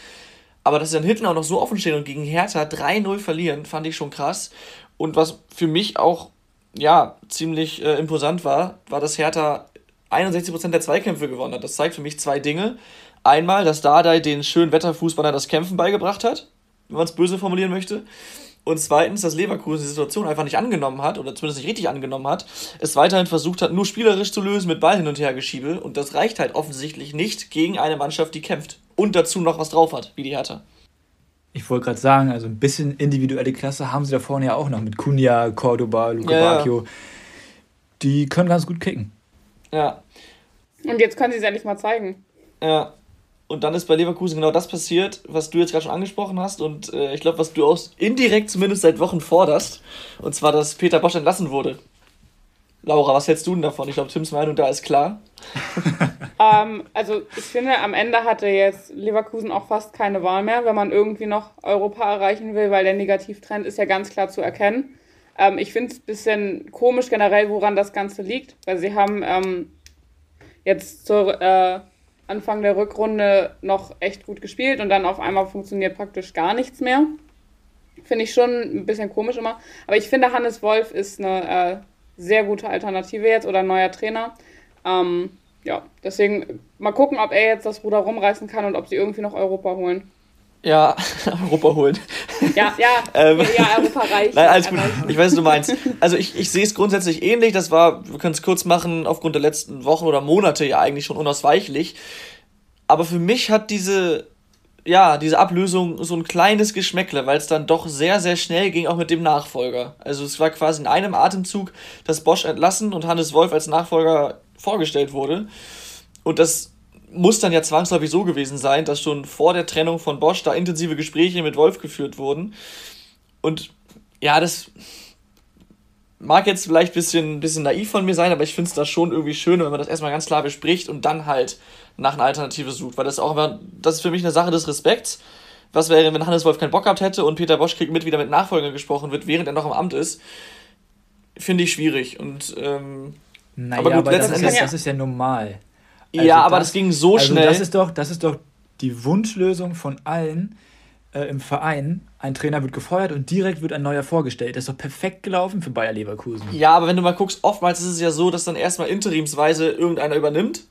[SPEAKER 2] Aber dass sie dann hinten auch noch so offen stehen und gegen Hertha 3-0 verlieren, fand ich schon krass. Und was für mich auch ja, ziemlich äh, imposant war, war, dass Hertha 61% der Zweikämpfe gewonnen hat. Das zeigt für mich zwei Dinge. Einmal, dass Dardai den schönen Wetterfußballer das Kämpfen beigebracht hat, wenn man es böse formulieren möchte. Und zweitens, dass Leverkusen die Situation einfach nicht angenommen hat, oder zumindest nicht richtig angenommen hat, es weiterhin versucht hat, nur spielerisch zu lösen mit Ball hin und her geschiebe. Und das reicht halt offensichtlich nicht gegen eine Mannschaft, die kämpft. Und dazu noch was drauf hat, wie die Hertha.
[SPEAKER 3] Ich wollte gerade sagen, also ein bisschen individuelle Klasse haben sie da vorne ja auch noch mit Kunja, Cordoba, Luca ja, Bacchio. Die können ganz gut kicken.
[SPEAKER 2] Ja.
[SPEAKER 4] Und jetzt können sie es endlich mal zeigen.
[SPEAKER 2] Ja. Und dann ist bei Leverkusen genau das passiert, was du jetzt gerade schon angesprochen hast und äh, ich glaube, was du auch indirekt zumindest seit Wochen forderst. Und zwar, dass Peter Bosch entlassen wurde. Laura, was hältst du denn davon? Ich glaube, Tims Meinung da ist klar. *laughs*
[SPEAKER 4] ähm, also ich finde, am Ende hatte jetzt Leverkusen auch fast keine Wahl mehr, wenn man irgendwie noch Europa erreichen will, weil der Negativtrend ist ja ganz klar zu erkennen. Ähm, ich finde es ein bisschen komisch generell, woran das Ganze liegt, weil sie haben ähm, jetzt zur äh, Anfang der Rückrunde noch echt gut gespielt und dann auf einmal funktioniert praktisch gar nichts mehr. Finde ich schon ein bisschen komisch immer. Aber ich finde, Hannes Wolf ist eine äh, sehr gute Alternative jetzt oder ein neuer Trainer. Ähm, ja, deswegen mal gucken, ob er jetzt das Ruder rumreißen kann und ob sie irgendwie noch Europa holen.
[SPEAKER 2] Ja, *laughs* Europa holen.
[SPEAKER 4] Ja, ja, *laughs* ähm, ja, Europa reicht.
[SPEAKER 2] Nein, alles gut. Ich weiß, was du meinst. Also ich, ich sehe es grundsätzlich ähnlich. Das war, wir können es kurz machen, aufgrund der letzten Wochen oder Monate ja eigentlich schon unausweichlich. Aber für mich hat diese ja, diese Ablösung so ein kleines Geschmäckle, weil es dann doch sehr, sehr schnell ging, auch mit dem Nachfolger. Also es war quasi in einem Atemzug, dass Bosch entlassen und Hannes Wolf als Nachfolger vorgestellt wurde. Und das muss dann ja zwangsläufig so gewesen sein, dass schon vor der Trennung von Bosch da intensive Gespräche mit Wolf geführt wurden. Und ja, das mag jetzt vielleicht ein bisschen, bisschen naiv von mir sein, aber ich finde es da schon irgendwie schön, wenn man das erstmal ganz klar bespricht und dann halt nach einer Alternative sucht, weil das auch immer, das ist für mich eine Sache des Respekts, was wäre, wenn Hannes Wolf keinen Bock gehabt hätte und Peter Bosch kriegt mit, wieder mit Nachfolger gesprochen wird, während er noch im Amt ist, finde ich schwierig. Und, ähm, naja, aber gut,
[SPEAKER 3] aber das, ist, ja, das ist ja normal.
[SPEAKER 2] Also ja, aber das, das, ging so
[SPEAKER 3] also
[SPEAKER 2] schnell.
[SPEAKER 3] Das ist, doch, das ist doch die Wunschlösung von allen äh, im Verein. Ein Trainer wird gefeuert und direkt wird ein neuer vorgestellt. Das ist doch perfekt gelaufen für Bayer Leverkusen.
[SPEAKER 2] Ja, aber wenn du mal guckst, oftmals ist es ja so, dass dann erstmal interimsweise irgendeiner übernimmt.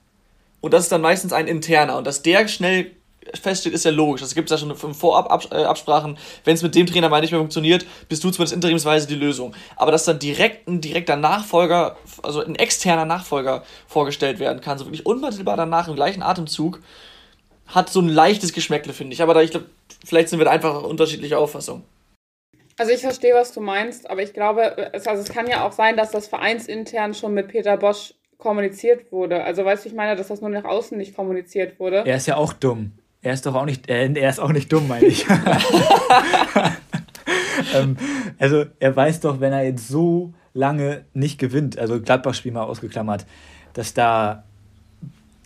[SPEAKER 2] Und das ist dann meistens ein interner. Und dass der schnell feststeht, ist ja logisch. Das gibt es ja schon im Vorab äh, Absprachen. Wenn es mit dem Trainer mal nicht mehr funktioniert, bist du zumindest interimsweise die Lösung. Aber dass dann direkt ein direkter Nachfolger, also ein externer Nachfolger vorgestellt werden kann, so wirklich unmittelbar danach im gleichen Atemzug, hat so ein leichtes Geschmäckle, finde ich. Aber da, ich glaube, vielleicht sind wir da einfach unterschiedliche Auffassungen.
[SPEAKER 4] Also ich verstehe, was du meinst, aber ich glaube, es, also es kann ja auch sein, dass das vereinsintern schon mit Peter Bosch kommuniziert wurde. Also weißt du, ich meine, dass das nur nach außen nicht kommuniziert wurde.
[SPEAKER 3] Er ist ja auch dumm. Er ist doch auch nicht, äh, er ist auch nicht dumm, meine ich. *laughs* ähm, also er weiß doch, wenn er jetzt so lange nicht gewinnt, also Gladbach-Spiel mal ausgeklammert, dass da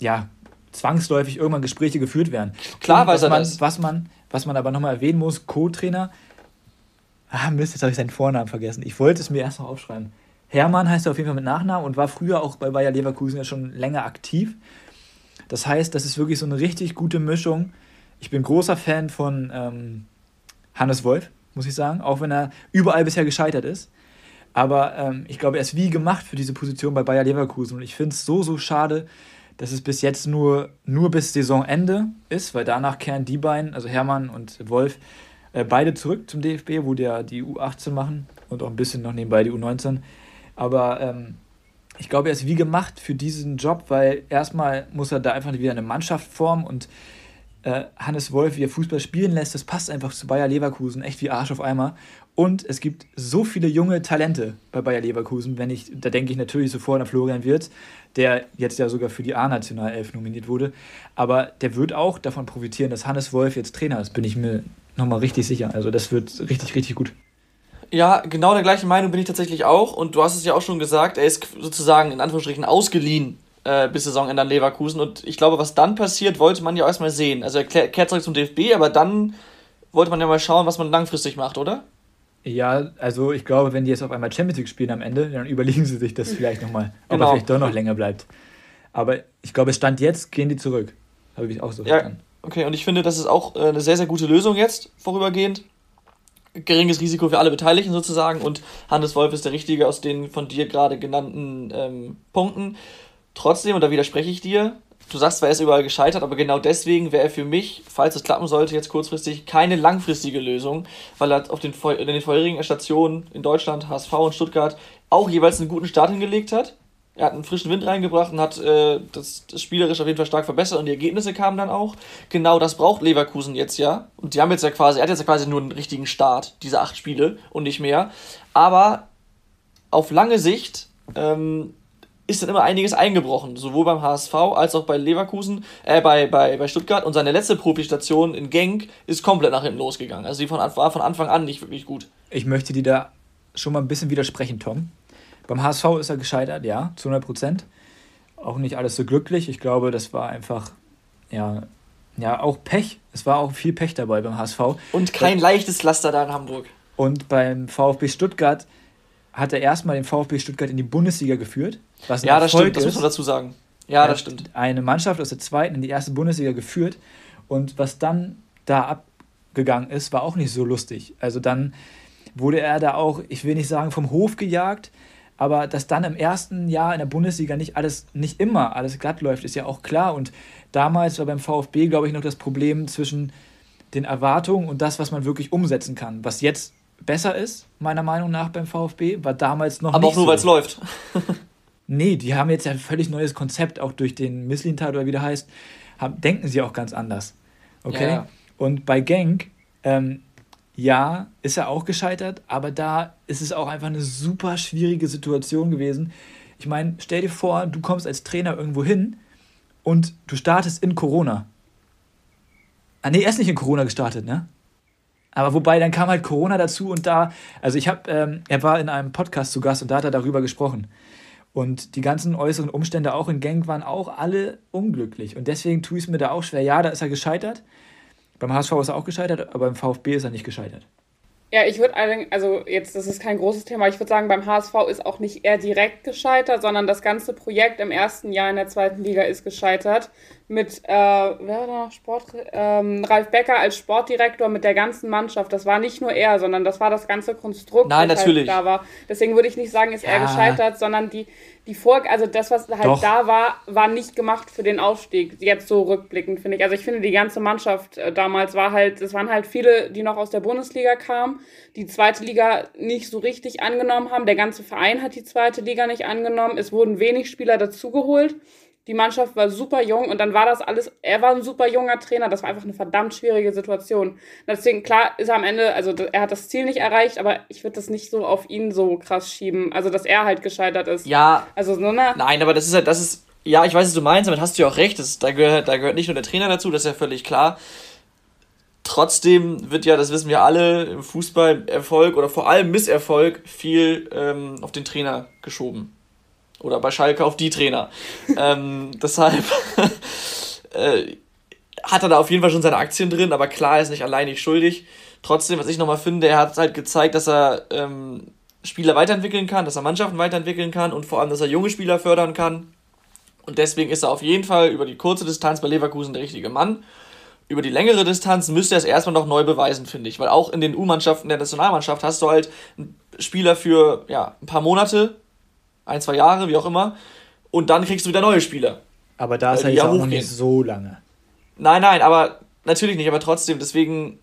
[SPEAKER 3] ja zwangsläufig irgendwann Gespräche geführt werden. Klar weiß er man, das. Was man, was man aber nochmal erwähnen muss, Co-Trainer, ah Mist, jetzt habe ich seinen Vornamen vergessen. Ich wollte es mir erst noch aufschreiben. Hermann heißt er auf jeden Fall mit Nachnamen und war früher auch bei Bayer Leverkusen ja schon länger aktiv. Das heißt, das ist wirklich so eine richtig gute Mischung. Ich bin großer Fan von ähm, Hannes Wolf, muss ich sagen, auch wenn er überall bisher gescheitert ist. Aber ähm, ich glaube, er ist wie gemacht für diese Position bei Bayer Leverkusen. Und ich finde es so, so schade, dass es bis jetzt nur, nur bis Saisonende ist, weil danach kehren die beiden, also Hermann und Wolf, äh, beide zurück zum DFB, wo die die U18 machen und auch ein bisschen noch nebenbei die U19. Aber ähm, ich glaube, er ist wie gemacht für diesen Job, weil erstmal muss er da einfach wieder eine Mannschaft formen und äh, Hannes Wolf, wie er Fußball spielen lässt, das passt einfach zu Bayer Leverkusen, echt wie Arsch auf Eimer. Und es gibt so viele junge Talente bei Bayer Leverkusen, wenn ich, da denke ich natürlich sofort an Florian Wirtz, der jetzt ja sogar für die A-Nationalelf nominiert wurde. Aber der wird auch davon profitieren, dass Hannes Wolf jetzt Trainer ist, bin ich mir nochmal richtig sicher. Also das wird richtig, richtig gut.
[SPEAKER 2] Ja, genau der gleichen Meinung bin ich tatsächlich auch. Und du hast es ja auch schon gesagt, er ist sozusagen in Anführungsstrichen ausgeliehen äh, bis Saisonende an Leverkusen. Und ich glaube, was dann passiert, wollte man ja auch erstmal sehen. Also er kehrt zurück zum DFB, aber dann wollte man ja mal schauen, was man langfristig macht, oder?
[SPEAKER 3] Ja, also ich glaube, wenn die jetzt auf einmal Champions League spielen am Ende, dann *laughs* überlegen sie sich das vielleicht nochmal, ob genau. er vielleicht doch noch länger bleibt. Aber ich glaube, Stand jetzt gehen die zurück. Habe ich auch so
[SPEAKER 2] ja, verstanden. Okay, und ich finde, das ist auch äh, eine sehr, sehr gute Lösung jetzt, vorübergehend geringes Risiko für alle Beteiligten sozusagen und Hannes Wolf ist der Richtige aus den von dir gerade genannten ähm, Punkten. Trotzdem, und da widerspreche ich dir, du sagst zwar, er ist überall gescheitert, aber genau deswegen wäre er für mich, falls es klappen sollte, jetzt kurzfristig keine langfristige Lösung, weil er auf den, in den vorherigen Stationen in Deutschland, HSV und Stuttgart, auch jeweils einen guten Start hingelegt hat er hat einen frischen Wind reingebracht und hat äh, das, das spielerisch auf jeden Fall stark verbessert und die Ergebnisse kamen dann auch. Genau das braucht Leverkusen jetzt ja. Und die haben jetzt ja quasi, er hat jetzt ja quasi nur einen richtigen Start, diese acht Spiele und nicht mehr. Aber auf lange Sicht ähm, ist dann immer einiges eingebrochen, sowohl beim HSV als auch bei Leverkusen, äh, bei, bei, bei Stuttgart. Und seine letzte Profi-Station in Genk ist komplett nach hinten losgegangen. Also die von, war von Anfang an nicht wirklich gut.
[SPEAKER 3] Ich möchte dir da schon mal ein bisschen widersprechen, Tom. Beim HSV ist er gescheitert, ja, zu 100 Prozent. Auch nicht alles so glücklich. Ich glaube, das war einfach, ja, ja, auch Pech. Es war auch viel Pech dabei beim HSV.
[SPEAKER 2] Und kein leichtes Laster da in Hamburg.
[SPEAKER 3] Und beim VfB Stuttgart hat er erstmal den VfB Stuttgart in die Bundesliga geführt.
[SPEAKER 2] Was ja, das stimmt, das muss man dazu sagen. Ja, das stimmt.
[SPEAKER 3] Eine Mannschaft aus der zweiten in die erste Bundesliga geführt. Und was dann da abgegangen ist, war auch nicht so lustig. Also dann wurde er da auch, ich will nicht sagen, vom Hof gejagt, aber dass dann im ersten Jahr in der Bundesliga nicht alles, nicht immer alles glatt läuft, ist ja auch klar. Und damals war beim VfB, glaube ich, noch das Problem zwischen den Erwartungen und das, was man wirklich umsetzen kann. Was jetzt besser ist, meiner Meinung nach, beim VfB, war damals noch Aber nicht. Aber auch nur, so. weil es läuft. *laughs* nee, die haben jetzt ja ein völlig neues Konzept, auch durch den Misslintat oder wie der heißt, haben, denken sie auch ganz anders. Okay? Ja. Und bei Genk ähm, ja, ist er auch gescheitert, aber da ist es auch einfach eine super schwierige Situation gewesen. Ich meine, stell dir vor, du kommst als Trainer irgendwo hin und du startest in Corona. Ah, nee, er ist nicht in Corona gestartet, ne? Aber wobei, dann kam halt Corona dazu und da, also ich habe, ähm, er war in einem Podcast zu Gast und da hat er darüber gesprochen. Und die ganzen äußeren Umstände auch in Genk waren auch alle unglücklich. Und deswegen tue ich es mir da auch schwer. Ja, da ist er gescheitert Beim HSV ist er auch gescheitert, aber beim VfB ist er nicht gescheitert.
[SPEAKER 4] Ja, ich würde also jetzt, das ist kein großes Thema, ich würde sagen, beim HSV ist auch nicht er direkt gescheitert, sondern das ganze Projekt im ersten Jahr in der zweiten Liga ist gescheitert. Mit, äh, wer war da Sport, ähm, Ralf Becker als Sportdirektor mit der ganzen Mannschaft. Das war nicht nur er, sondern das war das ganze Konstrukt,
[SPEAKER 2] Nein,
[SPEAKER 4] das
[SPEAKER 2] natürlich.
[SPEAKER 4] Halt da war. Deswegen würde ich nicht sagen, ist ja. er gescheitert, sondern die, die Vor also das, was halt Doch. da war, war nicht gemacht für den Aufstieg. Jetzt so rückblickend, finde ich. Also ich finde, die ganze Mannschaft äh, damals war halt, es waren halt viele, die noch aus der Bundesliga kamen, die zweite Liga nicht so richtig angenommen haben. Der ganze Verein hat die zweite Liga nicht angenommen. Es wurden wenig Spieler dazugeholt. Die Mannschaft war super jung und dann war das alles, er war ein super junger Trainer, das war einfach eine verdammt schwierige Situation. Deswegen, klar, ist er am Ende, also er hat das Ziel nicht erreicht, aber ich würde das nicht so auf ihn so krass schieben, also dass er halt gescheitert ist.
[SPEAKER 2] Ja. Also so eine. Nein, aber das ist halt, das ist, ja, ich weiß, was du meinst, damit hast du ja auch recht, das, da, gehört, da gehört nicht nur der Trainer dazu, das ist ja völlig klar. Trotzdem wird ja, das wissen wir alle, im Fußball Erfolg oder vor allem Misserfolg viel ähm, auf den Trainer geschoben. Oder bei Schalke auf die Trainer. ähm, *laughs* deshalb äh, hat er da auf jeden Fall schon seine Aktien drin, aber klar, er ist nicht alleinig schuldig. Trotzdem, was ich nochmal finde, er hat halt gezeigt, dass er ähm, Spieler weiterentwickeln kann, dass er Mannschaften weiterentwickeln kann und vor allem, dass er junge Spieler fördern kann. Und deswegen ist er auf jeden Fall über die kurze Distanz bei Leverkusen der richtige Mann. Über die längere Distanz müsste er es erstmal noch neu beweisen, finde ich. Weil auch in den U-Mannschaften der Nationalmannschaft hast du halt Spieler für ja, ein paar Monate, ein, zwei Jahre, wie auch immer. Und dann kriegst du wieder neue Spieler. Aber da ist er jetzt auch noch nicht so lange. Nein, nein, aber natürlich nicht, aber trotzdem, deswegen,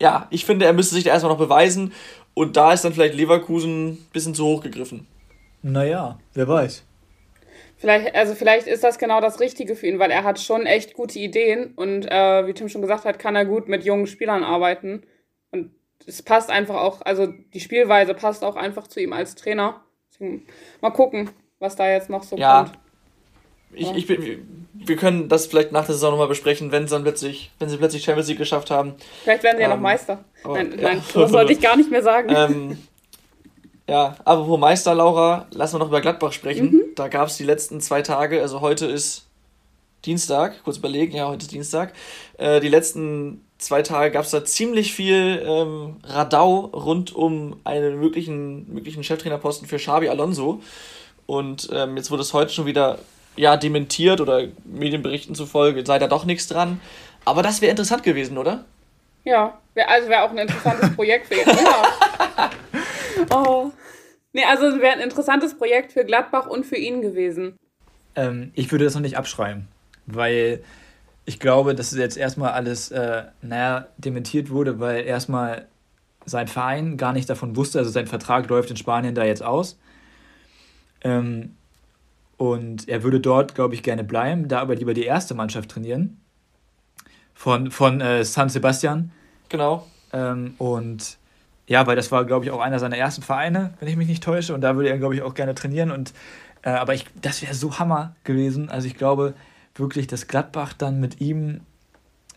[SPEAKER 2] ja, ich finde, er müsste sich da erstmal noch beweisen. Und da ist dann vielleicht Leverkusen ein bisschen zu hoch gegriffen.
[SPEAKER 3] Naja, wer weiß.
[SPEAKER 4] Vielleicht, also vielleicht ist das genau das Richtige für ihn, weil er hat schon echt gute Ideen und äh, wie Tim schon gesagt hat, kann er gut mit jungen Spielern arbeiten. Und es passt einfach auch, also die Spielweise passt auch einfach zu ihm als Trainer. Mal gucken, was da jetzt noch so ja. kommt.
[SPEAKER 2] Ich, ja. ich bin, wir können das vielleicht nach der Saison nochmal besprechen, wenn sie dann plötzlich, wenn sie plötzlich Champions League geschafft haben.
[SPEAKER 4] Vielleicht werden sie ähm, ja noch ähm, Meister. Aber, nein, ja. nein, das sollte ich gar nicht mehr sagen.
[SPEAKER 2] Ähm, ja, apropos Meister, Laura, lassen wir noch über Gladbach sprechen. Mhm. Da gab es die letzten zwei Tage, also heute ist Dienstag, kurz überlegen, ja, heute ist Dienstag. Äh, die letzten zwei Tage gab es da ziemlich viel ähm, Radau rund um einen möglichen, möglichen Cheftrainerposten für Xabi Alonso. Und ähm, jetzt wurde es heute schon wieder ja, dementiert oder Medienberichten zufolge sei da doch nichts dran. Aber das wäre interessant gewesen, oder?
[SPEAKER 4] Ja, wär, also wäre auch ein interessantes *laughs* Projekt für ja. *laughs* Oh. Nee, also es wäre ein interessantes Projekt für Gladbach und für ihn gewesen.
[SPEAKER 3] Ähm, ich würde das noch nicht abschreiben, weil ich glaube, dass jetzt erstmal alles, äh, naja, dementiert wurde, weil erstmal sein Verein gar nicht davon wusste, also sein Vertrag läuft in Spanien da jetzt aus. Ähm, und er würde dort, glaube ich, gerne bleiben, da aber lieber die erste Mannschaft trainieren. Von, von äh, San Sebastian. Genau. Ähm, und ja, weil das war, glaube ich, auch einer seiner ersten Vereine, wenn ich mich nicht täusche. Und da würde er, glaube ich, auch gerne trainieren. Und, äh, aber ich, das wäre so Hammer gewesen. Also ich glaube, wirklich, dass Gladbach dann mit ihm,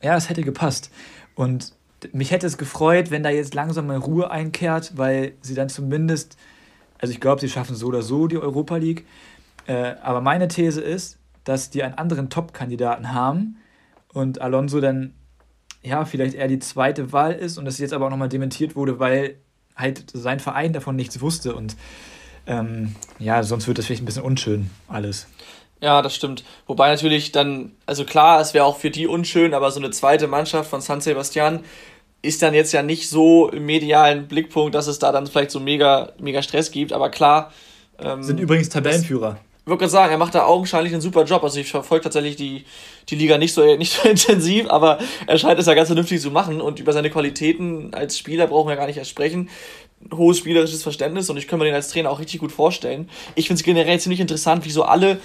[SPEAKER 3] ja, es hätte gepasst. Und mich hätte es gefreut, wenn da jetzt langsam mal Ruhe einkehrt, weil sie dann zumindest, also ich glaube, sie schaffen so oder so die Europa League. Äh, aber meine These ist, dass die einen anderen Top-Kandidaten haben und Alonso dann, ja, vielleicht eher die zweite Wahl ist und das jetzt aber auch nochmal dementiert wurde, weil halt sein Verein davon nichts wusste und ähm, ja, sonst wird das vielleicht ein bisschen unschön alles.
[SPEAKER 2] Ja, das stimmt. Wobei natürlich dann, also klar, es wäre auch für die unschön, aber so eine zweite Mannschaft von San Sebastian ist dann jetzt ja nicht so im medialen Blickpunkt, dass es da dann vielleicht so mega, mega Stress gibt, aber klar. Ähm,
[SPEAKER 3] Sind übrigens Tabellenführer.
[SPEAKER 2] Ich würde gerade sagen, er macht da augenscheinlich einen super Job. Also ich verfolge tatsächlich die, die Liga nicht so, *laughs* nicht so intensiv, aber er scheint es ja ganz vernünftig zu machen und über seine Qualitäten als Spieler brauchen wir gar nicht erst sprechen hohes spielerisches Verständnis und ich kann mir den als Trainer auch richtig gut vorstellen. Ich finde es generell ziemlich interessant, wie so alle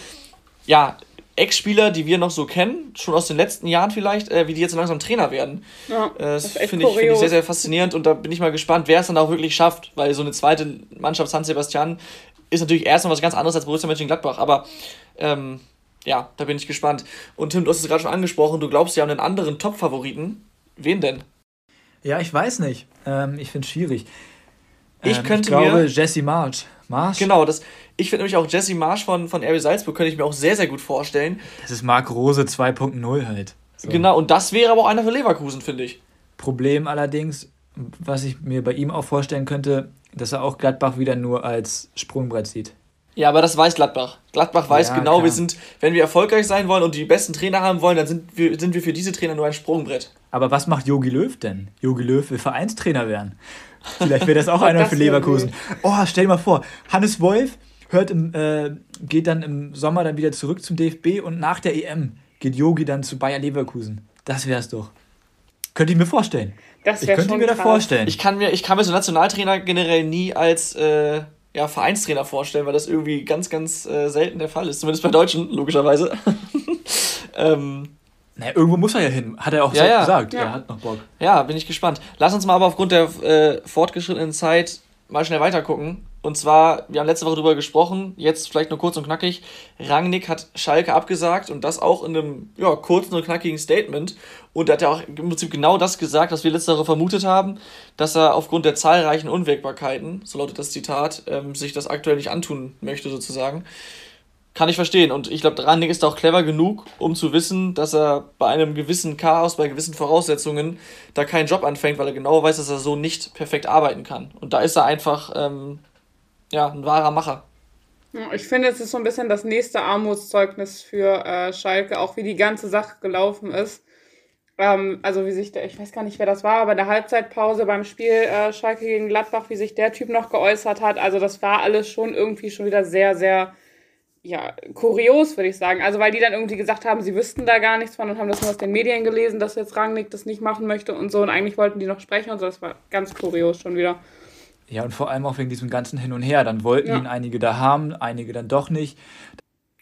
[SPEAKER 2] ja, Ex-Spieler, die wir noch so kennen, schon aus den letzten Jahren vielleicht, äh, wie die jetzt langsam Trainer werden. Ja, äh, das finde ich, find ich sehr, sehr faszinierend und da bin ich mal gespannt, wer es dann auch wirklich schafft, weil so eine zweite Mannschaft San Sebastian ist natürlich erstmal was ganz anderes als Borussia Mönchengladbach, aber ähm, ja, da bin ich gespannt. Und Tim, du hast es gerade schon angesprochen, du glaubst ja an einen anderen Top-Favoriten. Wen denn?
[SPEAKER 3] Ja, ich weiß nicht. Ähm, ich finde es schwierig. Ich ähm, könnte ich glaube, mir. Jesse March.
[SPEAKER 2] Marsch? Genau, das, ich finde nämlich auch Jesse Marsch von, von RB Salzburg könnte ich mir auch sehr, sehr gut vorstellen.
[SPEAKER 3] Das ist Marc Rose 2.0 halt.
[SPEAKER 2] So. Genau, und das wäre aber auch einer für Leverkusen, finde ich.
[SPEAKER 3] Problem allerdings, was ich mir bei ihm auch vorstellen könnte, dass er auch Gladbach wieder nur als Sprungbrett sieht.
[SPEAKER 2] Ja, aber das weiß Gladbach. Gladbach weiß ja, genau, klar. wir sind, wenn wir erfolgreich sein wollen und die besten Trainer haben wollen, dann sind wir, sind wir für diese Trainer nur ein Sprungbrett.
[SPEAKER 3] Aber was macht Jogi Löw denn? Jogi Löw will Vereinstrainer werden. Vielleicht wäre das auch *laughs* einer für Leverkusen. Oh, stell dir mal vor, Hannes Wolf hört im, äh, geht dann im Sommer dann wieder zurück zum DFB und nach der EM geht Yogi dann zu Bayer Leverkusen. Das wär's doch. Könnte ich mir vorstellen. Das ich könnte
[SPEAKER 2] mir das vorstellen. Ich kann mir, ich kann mir so Nationaltrainer generell nie als äh, ja, Vereinstrainer vorstellen, weil das irgendwie ganz, ganz äh, selten der Fall ist. Zumindest bei Deutschen, logischerweise. *laughs* ähm,
[SPEAKER 3] naja, irgendwo muss er ja hin. Hat er auch ja, ja. gesagt.
[SPEAKER 2] Ja. Er hat noch Bock. Ja, bin ich gespannt. Lass uns mal aber aufgrund der äh, fortgeschrittenen Zeit mal schnell weiter gucken. Und zwar, wir haben letzte Woche darüber gesprochen, jetzt vielleicht nur kurz und knackig. Rangnick hat Schalke abgesagt und das auch in einem ja, kurzen und knackigen Statement. Und er hat ja auch im Prinzip genau das gesagt, was wir letzte Woche vermutet haben, dass er aufgrund der zahlreichen Unwägbarkeiten, so lautet das Zitat, ähm, sich das aktuell nicht antun möchte, sozusagen. Kann ich verstehen. Und ich glaube, Rangnick ist auch clever genug, um zu wissen, dass er bei einem gewissen Chaos, bei gewissen Voraussetzungen da keinen Job anfängt, weil er genau weiß, dass er so nicht perfekt arbeiten kann. Und da ist er einfach ähm, ja, ein wahrer Macher.
[SPEAKER 4] Ich finde, es ist so ein bisschen das nächste Armutszeugnis für äh, Schalke, auch wie die ganze Sache gelaufen ist. Ähm, also wie sich der, ich weiß gar nicht, wer das war, aber in der Halbzeitpause beim Spiel äh, Schalke gegen Gladbach, wie sich der Typ noch geäußert hat. Also das war alles schon irgendwie schon wieder sehr, sehr ja, kurios, würde ich sagen. Also, weil die dann irgendwie gesagt haben, sie wüssten da gar nichts von und haben das nur aus den Medien gelesen, dass jetzt Rangnick das nicht machen möchte und so. Und eigentlich wollten die noch sprechen und so. Das war ganz kurios schon wieder.
[SPEAKER 3] Ja, und vor allem auch wegen diesem ganzen Hin und Her. Dann wollten ja. ihn einige da haben, einige dann doch nicht.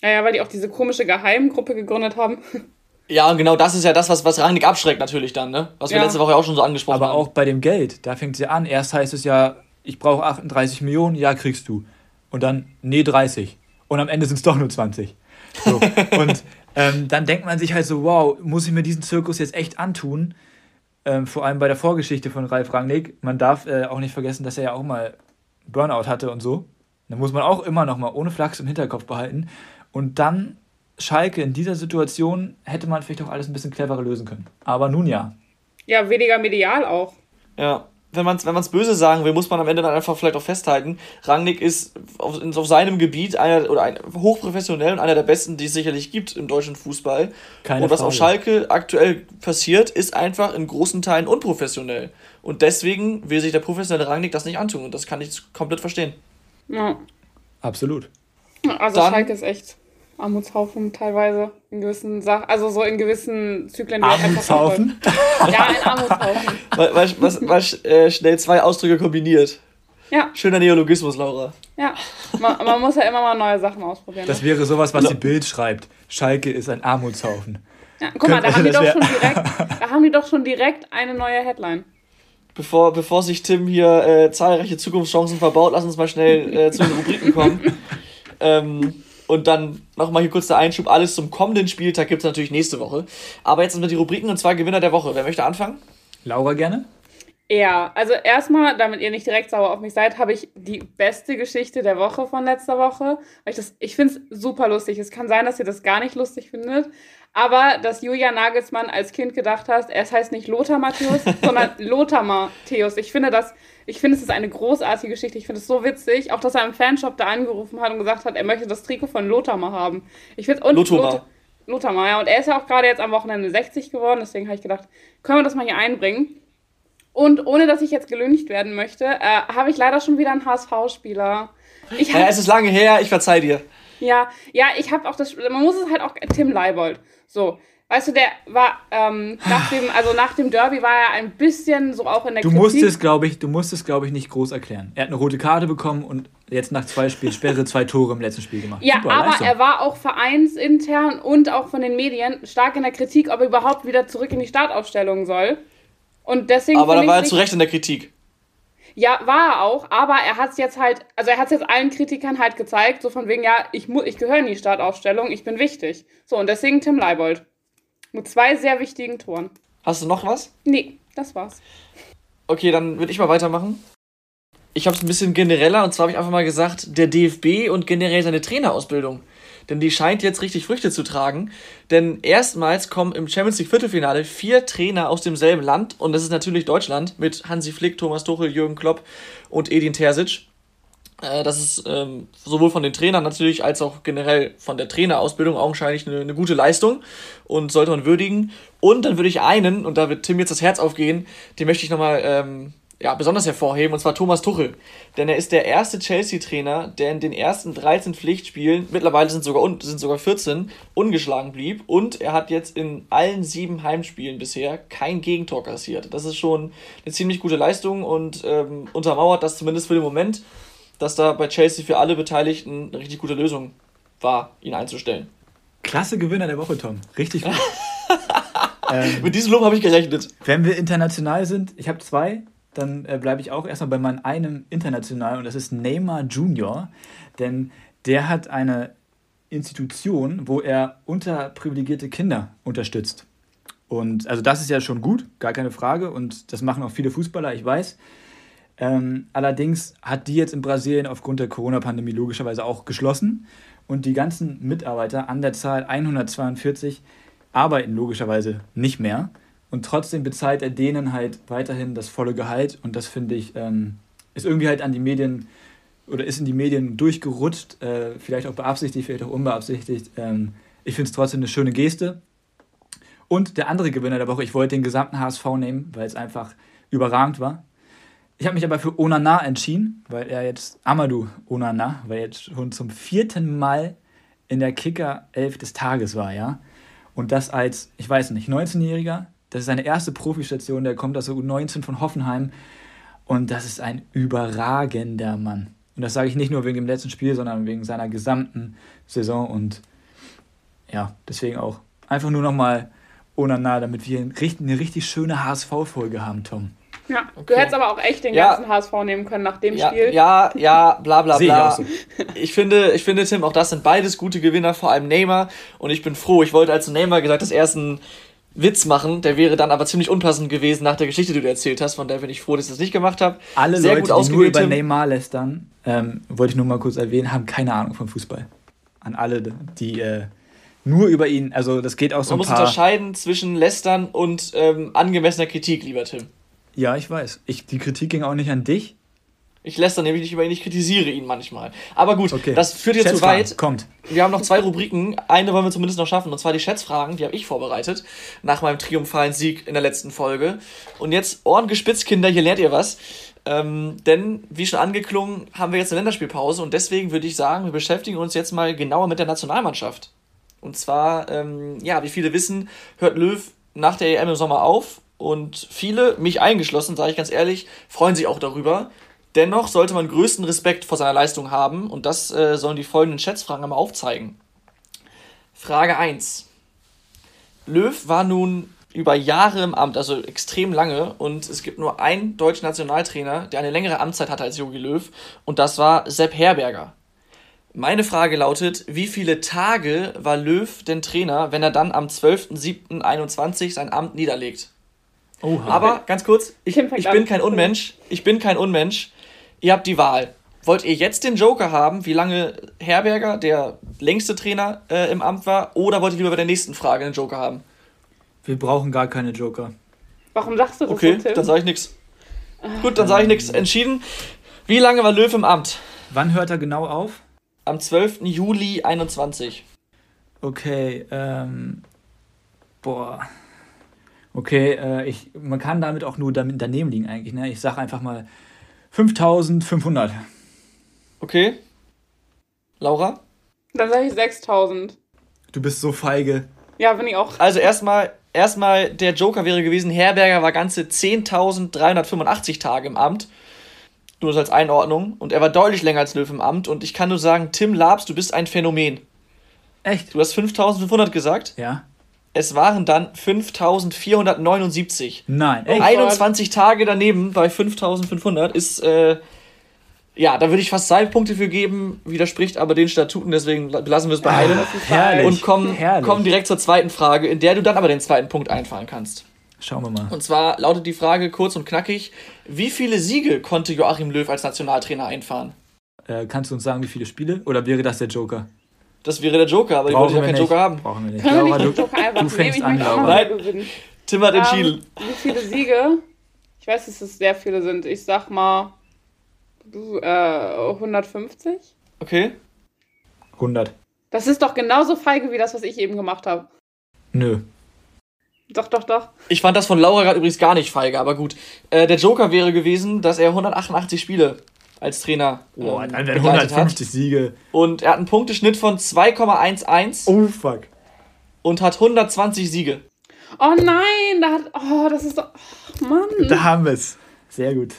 [SPEAKER 4] Ja, ja, weil die auch diese komische Geheimgruppe gegründet haben. *laughs*
[SPEAKER 2] Ja, und genau das ist ja das, was, was Rangnick abschreckt natürlich dann, ne? Was wir ja. letzte Woche auch schon so angesprochen
[SPEAKER 3] Aber haben. Aber auch bei dem Geld, da fängt es ja an. Erst heißt es ja, ich brauche 38 Millionen, ja, kriegst du. Und dann, nee, 30. Und am Ende sind es doch nur 20. So. *laughs* und ähm, dann denkt man sich halt so, wow, muss ich mir diesen Zirkus jetzt echt antun? ähm, vor allem bei der Vorgeschichte von Ralf Rangnick. Man darf äh, auch nicht vergessen, dass er ja auch mal Burnout hatte und so. Da muss man auch immer noch mal ohne Flachs im Hinterkopf behalten. Und dann Schalke in dieser Situation hätte man vielleicht auch alles ein bisschen cleverer lösen können. Aber nun ja.
[SPEAKER 4] Ja, weniger medial auch.
[SPEAKER 2] Ja, wenn man es wenn böse sagen will, muss man am Ende dann einfach vielleicht auch festhalten, Rangnick ist auf, auf seinem Gebiet einer oder ein, hochprofessionell und einer der besten, die es sicherlich gibt im deutschen Fußball. Keine und was Frage. auf Schalke aktuell passiert, ist einfach in großen Teilen unprofessionell. Und deswegen will sich der professionelle Rangnick das nicht antun. Und das kann ich komplett verstehen.
[SPEAKER 3] Ja. Absolut.
[SPEAKER 4] Also dann, Schalke ist echt Armutshaufen teilweise in gewissen Sachen, also so in gewissen Zyklen. Armutshaufen?
[SPEAKER 2] ja, ein Armutshaufen. Was, *laughs* was, was äh, schnell zwei Ausdrücke kombiniert. Ja. Schöner Neologismus, Laura.
[SPEAKER 4] Ja, man, man, muss ja immer mal neue Sachen ausprobieren.
[SPEAKER 3] Das ne? wäre sowas, was die Bild schreibt. Schalke ist ein Armutshaufen.
[SPEAKER 4] Ja, guck mal, da haben, die *laughs* doch schon direkt, da haben die doch schon direkt eine neue Headline.
[SPEAKER 2] Bevor, bevor sich Tim hier äh, zahlreiche Zukunftschancen verbaut, lass uns mal schnell äh, zu den Rubriken kommen. *laughs* ähm, und dann nochmal hier kurz der Einschub. Alles zum kommenden Spieltag gibt es natürlich nächste Woche. Aber jetzt sind die Rubriken und zwar Gewinner der Woche. Wer möchte anfangen?
[SPEAKER 3] Laura gerne.
[SPEAKER 4] Ja, also erstmal, damit ihr nicht direkt sauer auf mich seid, habe ich die beste Geschichte der Woche von letzter Woche. Weil ich das, ich finde es super lustig. Es kann sein, dass ihr das gar nicht lustig findet. Aber dass Julia Nagelsmann als Kind gedacht hat, es heißt nicht Lothar Matthäus, *laughs* sondern Lothar Matthäus. Ich finde das ich finde, es ist eine großartige Geschichte. Ich finde es so witzig. Auch, dass er im Fanshop da angerufen hat und gesagt hat, er möchte das Trikot von Lothar mal haben. Ich finde und Lothar. Lothar mal, ja. Und er ist ja auch gerade jetzt am Wochenende 60 geworden. Deswegen habe ich gedacht, können wir das mal hier einbringen. Und ohne, dass ich jetzt gelüncht werden möchte, äh, habe ich leider schon wieder einen HSV-Spieler.
[SPEAKER 2] Ja, es ist lange her, ich verzeih dir.
[SPEAKER 4] Ja, ja, ich habe auch das, man muss es halt auch, Tim Leibold. So, Weißt du, der war ähm, nach dem, also nach dem Derby war er ein bisschen so auch in der
[SPEAKER 3] Du Kritik. musstest, glaube ich, du musstest, glaube ich, nicht groß erklären. Er hat eine rote Karte bekommen und jetzt nach zwei Spielen Sperre zwei Tore im letzten Spiel gemacht.
[SPEAKER 4] Ja, Super, aber Leistung. er war auch vereinsintern und auch von den Medien stark in der Kritik, ob er überhaupt wieder zurück in die Startaufstellung soll. Und deswegen.
[SPEAKER 2] Aber da war er zu Recht in der Kritik.
[SPEAKER 4] Ja, war er auch, aber er hat es jetzt halt, also er hat es jetzt allen Kritikern halt gezeigt, so von wegen, ja, ich, ich gehöre in die Startaufstellung, ich bin wichtig. So, und deswegen Tim Leibold. Mit zwei sehr wichtigen Toren.
[SPEAKER 2] Hast du noch was?
[SPEAKER 4] Nee, das war's.
[SPEAKER 2] Okay, dann würde ich mal weitermachen. Ich habe es ein bisschen genereller und zwar habe ich einfach mal gesagt, der DFB und generell seine Trainerausbildung. Denn die scheint jetzt richtig Früchte zu tragen. Denn erstmals kommen im Champions League Viertelfinale vier Trainer aus demselben Land und das ist natürlich Deutschland mit Hansi Flick, Thomas Tuchel, Jürgen Klopp und Edin Terzic. Äh, das ist ähm, sowohl von den Trainern natürlich als auch generell von der Trainerausbildung augenscheinlich eine, eine gute Leistung und sollte man würdigen. Und dann würde ich einen, und da wird Tim jetzt das Herz aufgehen, den möchte ich nochmal ähm, ja, besonders hervorheben, und zwar Thomas Tuchel. Denn er ist der erste Chelsea-Trainer, der in den ersten 13 Pflichtspielen, mittlerweile sind sogar, sind sogar 14, ungeschlagen blieb. Und er hat jetzt in allen sieben Heimspielen bisher kein Gegentor kassiert. Das ist schon eine ziemlich gute Leistung und ähm, untermauert das zumindest für den Moment, dass da bei Chelsea für alle Beteiligten eine richtig gute Lösung war, ihn einzustellen.
[SPEAKER 3] Klasse Gewinner der Woche, Tom. Richtig gut. *laughs*
[SPEAKER 2] ähm, Mit diesem Lob habe ich gerechnet.
[SPEAKER 3] Wenn wir international sind, ich habe zwei dann äh, bleibe ich auch erstmal bei meinem einem international und das ist Neymar Junior, denn der hat eine Institution, wo er unterprivilegierte Kinder unterstützt. Und also das ist ja schon gut, gar keine Frage und das machen auch viele Fußballer, ich weiß. Ähm, allerdings hat die jetzt in Brasilien aufgrund der Corona-Pandemie logischerweise auch geschlossen und die ganzen Mitarbeiter an der Zahl 142 arbeiten logischerweise nicht mehr. Und trotzdem bezahlt er denen halt weiterhin das volle Gehalt. Und das finde ich, ähm, ist irgendwie halt an die Medien oder ist in die Medien durchgerutscht, äh, vielleicht auch beabsichtigt, vielleicht auch unbeabsichtigt. Ähm, ich finde es trotzdem eine schöne Geste. Und der andere Gewinner der Woche, ich wollte den gesamten HSV nehmen, weil es einfach überragend war. Ich habe mich aber für Onana entschieden, weil er jetzt, Amadou Onana, weil er jetzt schon zum vierten Mal in der Kicker 11 des Tages war, ja. Und das als, ich weiß nicht, 19-Jähriger, das ist seine erste Profistation, der kommt aus der U19 von Hoffenheim. Und das ist ein überragender Mann. Und das sage ich nicht nur wegen dem letzten Spiel, sondern wegen seiner gesamten Saison. Und ja, deswegen auch einfach nur nochmal Onana, damit wir eine richtig schöne HSV-Folge haben, Tom.
[SPEAKER 4] Ja, okay. du hättest aber auch echt den ja. ganzen HSV nehmen können nach dem
[SPEAKER 2] ja,
[SPEAKER 4] Spiel.
[SPEAKER 2] Ja, ja, bla bla bla. Ich, so. ich, finde, ich finde, Tim, auch das sind beides gute Gewinner, vor allem Neymar. Und ich bin froh, ich wollte, als Neymar gesagt dass er ist ein Witz machen, der wäre dann aber ziemlich unpassend gewesen nach der Geschichte, die du erzählt hast, von der bin ich froh, dass ich das nicht gemacht habe.
[SPEAKER 3] Alle Sehr Leute, gut die nur über Neymar lästern, ähm, wollte ich nur mal kurz erwähnen, haben keine Ahnung von Fußball. An alle, die äh, nur über ihn, also das geht auch so
[SPEAKER 2] Man ein paar... Man muss unterscheiden zwischen Lästern und ähm, angemessener Kritik, lieber Tim.
[SPEAKER 3] Ja, ich weiß. Ich, die Kritik ging auch nicht an dich,
[SPEAKER 2] ich lässt nämlich nicht über ihn, ich kritisiere ihn manchmal. Aber gut, okay. das führt jetzt zu weit.
[SPEAKER 3] Kommt.
[SPEAKER 2] Wir haben noch zwei Rubriken. Eine wollen wir zumindest noch schaffen, und zwar die Schätzfragen, die habe ich vorbereitet, nach meinem triumphalen Sieg in der letzten Folge. Und jetzt Ohren gespitzt, Kinder, hier lernt ihr was. Ähm, denn, wie schon angeklungen, haben wir jetzt eine Länderspielpause und deswegen würde ich sagen, wir beschäftigen uns jetzt mal genauer mit der Nationalmannschaft. Und zwar, ähm, ja, wie viele wissen, hört Löw nach der EM im Sommer auf und viele, mich eingeschlossen, sage ich ganz ehrlich, freuen sich auch darüber. Dennoch sollte man größten Respekt vor seiner Leistung haben und das äh, sollen die folgenden Schätzfragen einmal aufzeigen. Frage 1. Löw war nun über Jahre im Amt, also extrem lange, und es gibt nur einen deutschen Nationaltrainer, der eine längere Amtszeit hatte als Jogi Löw, und das war Sepp Herberger. Meine Frage lautet, wie viele Tage war Löw denn Trainer, wenn er dann am 12.07.21 sein Amt niederlegt? Oha. Aber ganz kurz, ich, ich bin kein Unmensch. Ich bin kein Unmensch. Ihr habt die Wahl. Wollt ihr jetzt den Joker haben, wie lange Herberger, der längste Trainer äh, im Amt war, oder wollt ihr lieber bei der nächsten Frage einen Joker haben?
[SPEAKER 3] Wir brauchen gar keine Joker.
[SPEAKER 4] Warum sagst du das
[SPEAKER 2] Okay, so, dann sage ich nichts. Gut, dann sage ich nichts. Entschieden. Wie lange war Löw im Amt?
[SPEAKER 3] Wann hört er genau auf?
[SPEAKER 2] Am 12. Juli 21.
[SPEAKER 3] Okay, ähm. Boah. Okay, äh, ich, man kann damit auch nur daneben liegen eigentlich. Ne? Ich sage einfach mal 5500.
[SPEAKER 2] Okay. Laura?
[SPEAKER 4] Dann sage ich 6000.
[SPEAKER 3] Du bist so feige.
[SPEAKER 4] Ja, bin ich auch.
[SPEAKER 2] Also erstmal, erstmal der Joker wäre gewesen, Herberger war ganze 10.385 Tage im Amt. Nur als Einordnung. Und er war deutlich länger als Löw im Amt. Und ich kann nur sagen, Tim Labs, du bist ein Phänomen.
[SPEAKER 3] Echt?
[SPEAKER 2] Du hast 5500 gesagt?
[SPEAKER 3] Ja.
[SPEAKER 2] Es waren dann 5479.
[SPEAKER 3] Nein,
[SPEAKER 2] echt? 21 Tage daneben bei 5500 ist, äh, ja, da würde ich fast zwei Punkte für geben, widerspricht aber den Statuten, deswegen belassen wir es bei einem.
[SPEAKER 3] Herrlich,
[SPEAKER 2] und kommen, kommen direkt zur zweiten Frage, in der du dann aber den zweiten Punkt einfahren kannst.
[SPEAKER 3] Schauen wir mal.
[SPEAKER 2] Und zwar lautet die Frage kurz und knackig: Wie viele Siege konnte Joachim Löw als Nationaltrainer einfahren?
[SPEAKER 3] Äh, kannst du uns sagen, wie viele Spiele? Oder wäre das der Joker?
[SPEAKER 2] Das wäre der Joker, aber Brauchen ich wollte ja keinen Joker haben. Brauchen wir nicht. Können Laura, wir nicht du, Joker einfach du fängst an, Laura. Nein, Tim hat entschieden.
[SPEAKER 4] Um, ähm, wie viele Siege? Ich weiß, dass es sehr viele sind. Ich sag mal äh, 150.
[SPEAKER 2] Okay.
[SPEAKER 3] 100.
[SPEAKER 4] Das ist doch genauso feige wie das, was ich eben gemacht habe.
[SPEAKER 3] Nö.
[SPEAKER 4] Doch, doch, doch.
[SPEAKER 2] Ich fand das von Laura gerade übrigens gar nicht feige, aber gut. Äh, der Joker wäre gewesen, dass er 188 Spiele als Trainer.
[SPEAKER 3] Boah, ähm, dann wären 150 hat. Siege.
[SPEAKER 2] Und er hat einen Punkteschnitt von 2,11.
[SPEAKER 3] Oh, fuck.
[SPEAKER 2] Und hat 120 Siege.
[SPEAKER 4] Oh nein, da hat. Oh, das ist doch. Oh, Mann.
[SPEAKER 3] Da haben wir es. Sehr gut.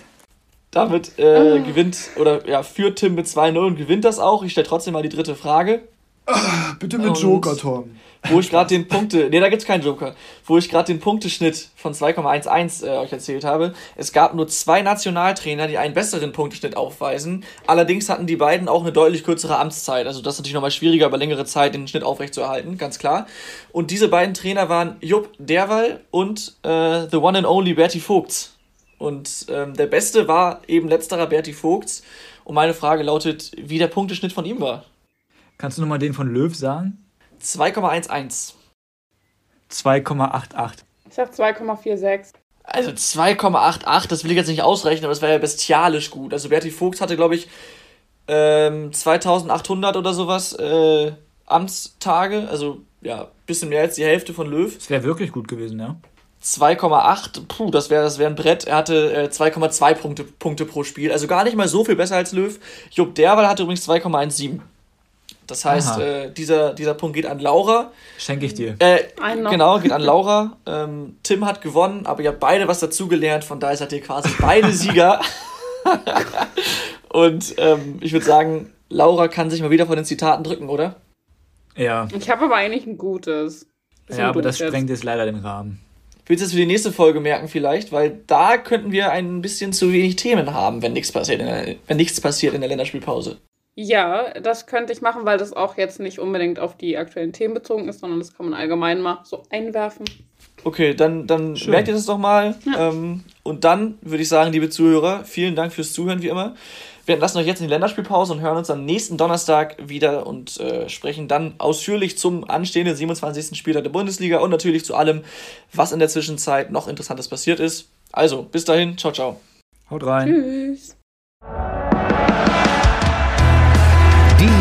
[SPEAKER 2] Damit äh, oh. gewinnt oder ja, führt Tim mit 2-0 und gewinnt das auch. Ich stelle trotzdem mal die dritte Frage.
[SPEAKER 3] Ah, bitte mit und Joker, Tom
[SPEAKER 2] wo ich gerade den Punkte, nee, da gibt's keinen Joker, wo ich gerade den Punkteschnitt von 2,11 äh, euch erzählt habe. Es gab nur zwei Nationaltrainer, die einen besseren Punkteschnitt aufweisen. Allerdings hatten die beiden auch eine deutlich kürzere Amtszeit. Also das ist natürlich nochmal schwieriger, über längere Zeit den Schnitt aufrechtzuerhalten, ganz klar. Und diese beiden Trainer waren Jupp Derwall und äh, the one and only Bertie Vogts. Und ähm, der Beste war eben letzterer Bertie Vogts. Und meine Frage lautet, wie der Punkteschnitt von ihm war.
[SPEAKER 3] Kannst du nochmal den von Löw sagen?
[SPEAKER 2] 2,11.
[SPEAKER 3] 2,88.
[SPEAKER 4] Ich sag 2,46.
[SPEAKER 2] Also 2,88, das will ich jetzt nicht ausrechnen, aber es wäre ja bestialisch gut. Also Bertie Fuchs hatte, glaube ich, ähm, 2800 oder sowas äh, Amtstage, also ja, bisschen mehr als die Hälfte von Löw.
[SPEAKER 3] Das wäre wirklich gut gewesen, ja.
[SPEAKER 2] 2,8, puh, das wäre das wär ein Brett. Er hatte äh, 2,2 Punkte, Punkte pro Spiel, also gar nicht mal so viel besser als Löw. Jupp Derwal hatte übrigens 2,17. Das heißt, äh, dieser, dieser Punkt geht an Laura.
[SPEAKER 3] Schenke ich dir.
[SPEAKER 2] Äh, genau, geht an Laura. Ähm, Tim hat gewonnen, aber ihr habt beide was dazugelernt, von daher seid ihr quasi beide *laughs* Sieger. Und ähm, ich würde sagen, Laura kann sich mal wieder von den Zitaten drücken, oder?
[SPEAKER 3] Ja.
[SPEAKER 4] Ich habe aber eigentlich ein gutes.
[SPEAKER 3] ja, aber das sprengt jetzt leider den Rahmen.
[SPEAKER 2] Willst du es für die nächste Folge merken vielleicht? Weil da könnten wir ein bisschen zu wenig Themen haben, wenn nichts passiert in der, wenn nichts passiert in der Länderspielpause.
[SPEAKER 4] Ja, das könnte ich machen, weil das auch jetzt nicht unbedingt auf die aktuellen Themen bezogen ist, sondern das kann man allgemein mal so einwerfen.
[SPEAKER 2] Okay, dann, dann merkt ihr das doch mal. Ja. Ähm, und dann würde ich sagen, liebe Zuhörer, vielen Dank fürs Zuhören wie immer. Wir lassen euch jetzt in die Länderspielpause und hören uns am nächsten Donnerstag wieder und äh, sprechen dann ausführlich zum anstehenden 27. Spieltag der Bundesliga und natürlich zu allem, was in der Zwischenzeit noch Interessantes passiert ist. Also, bis dahin, ciao, ciao.
[SPEAKER 3] Haut rein.
[SPEAKER 4] Tschüss.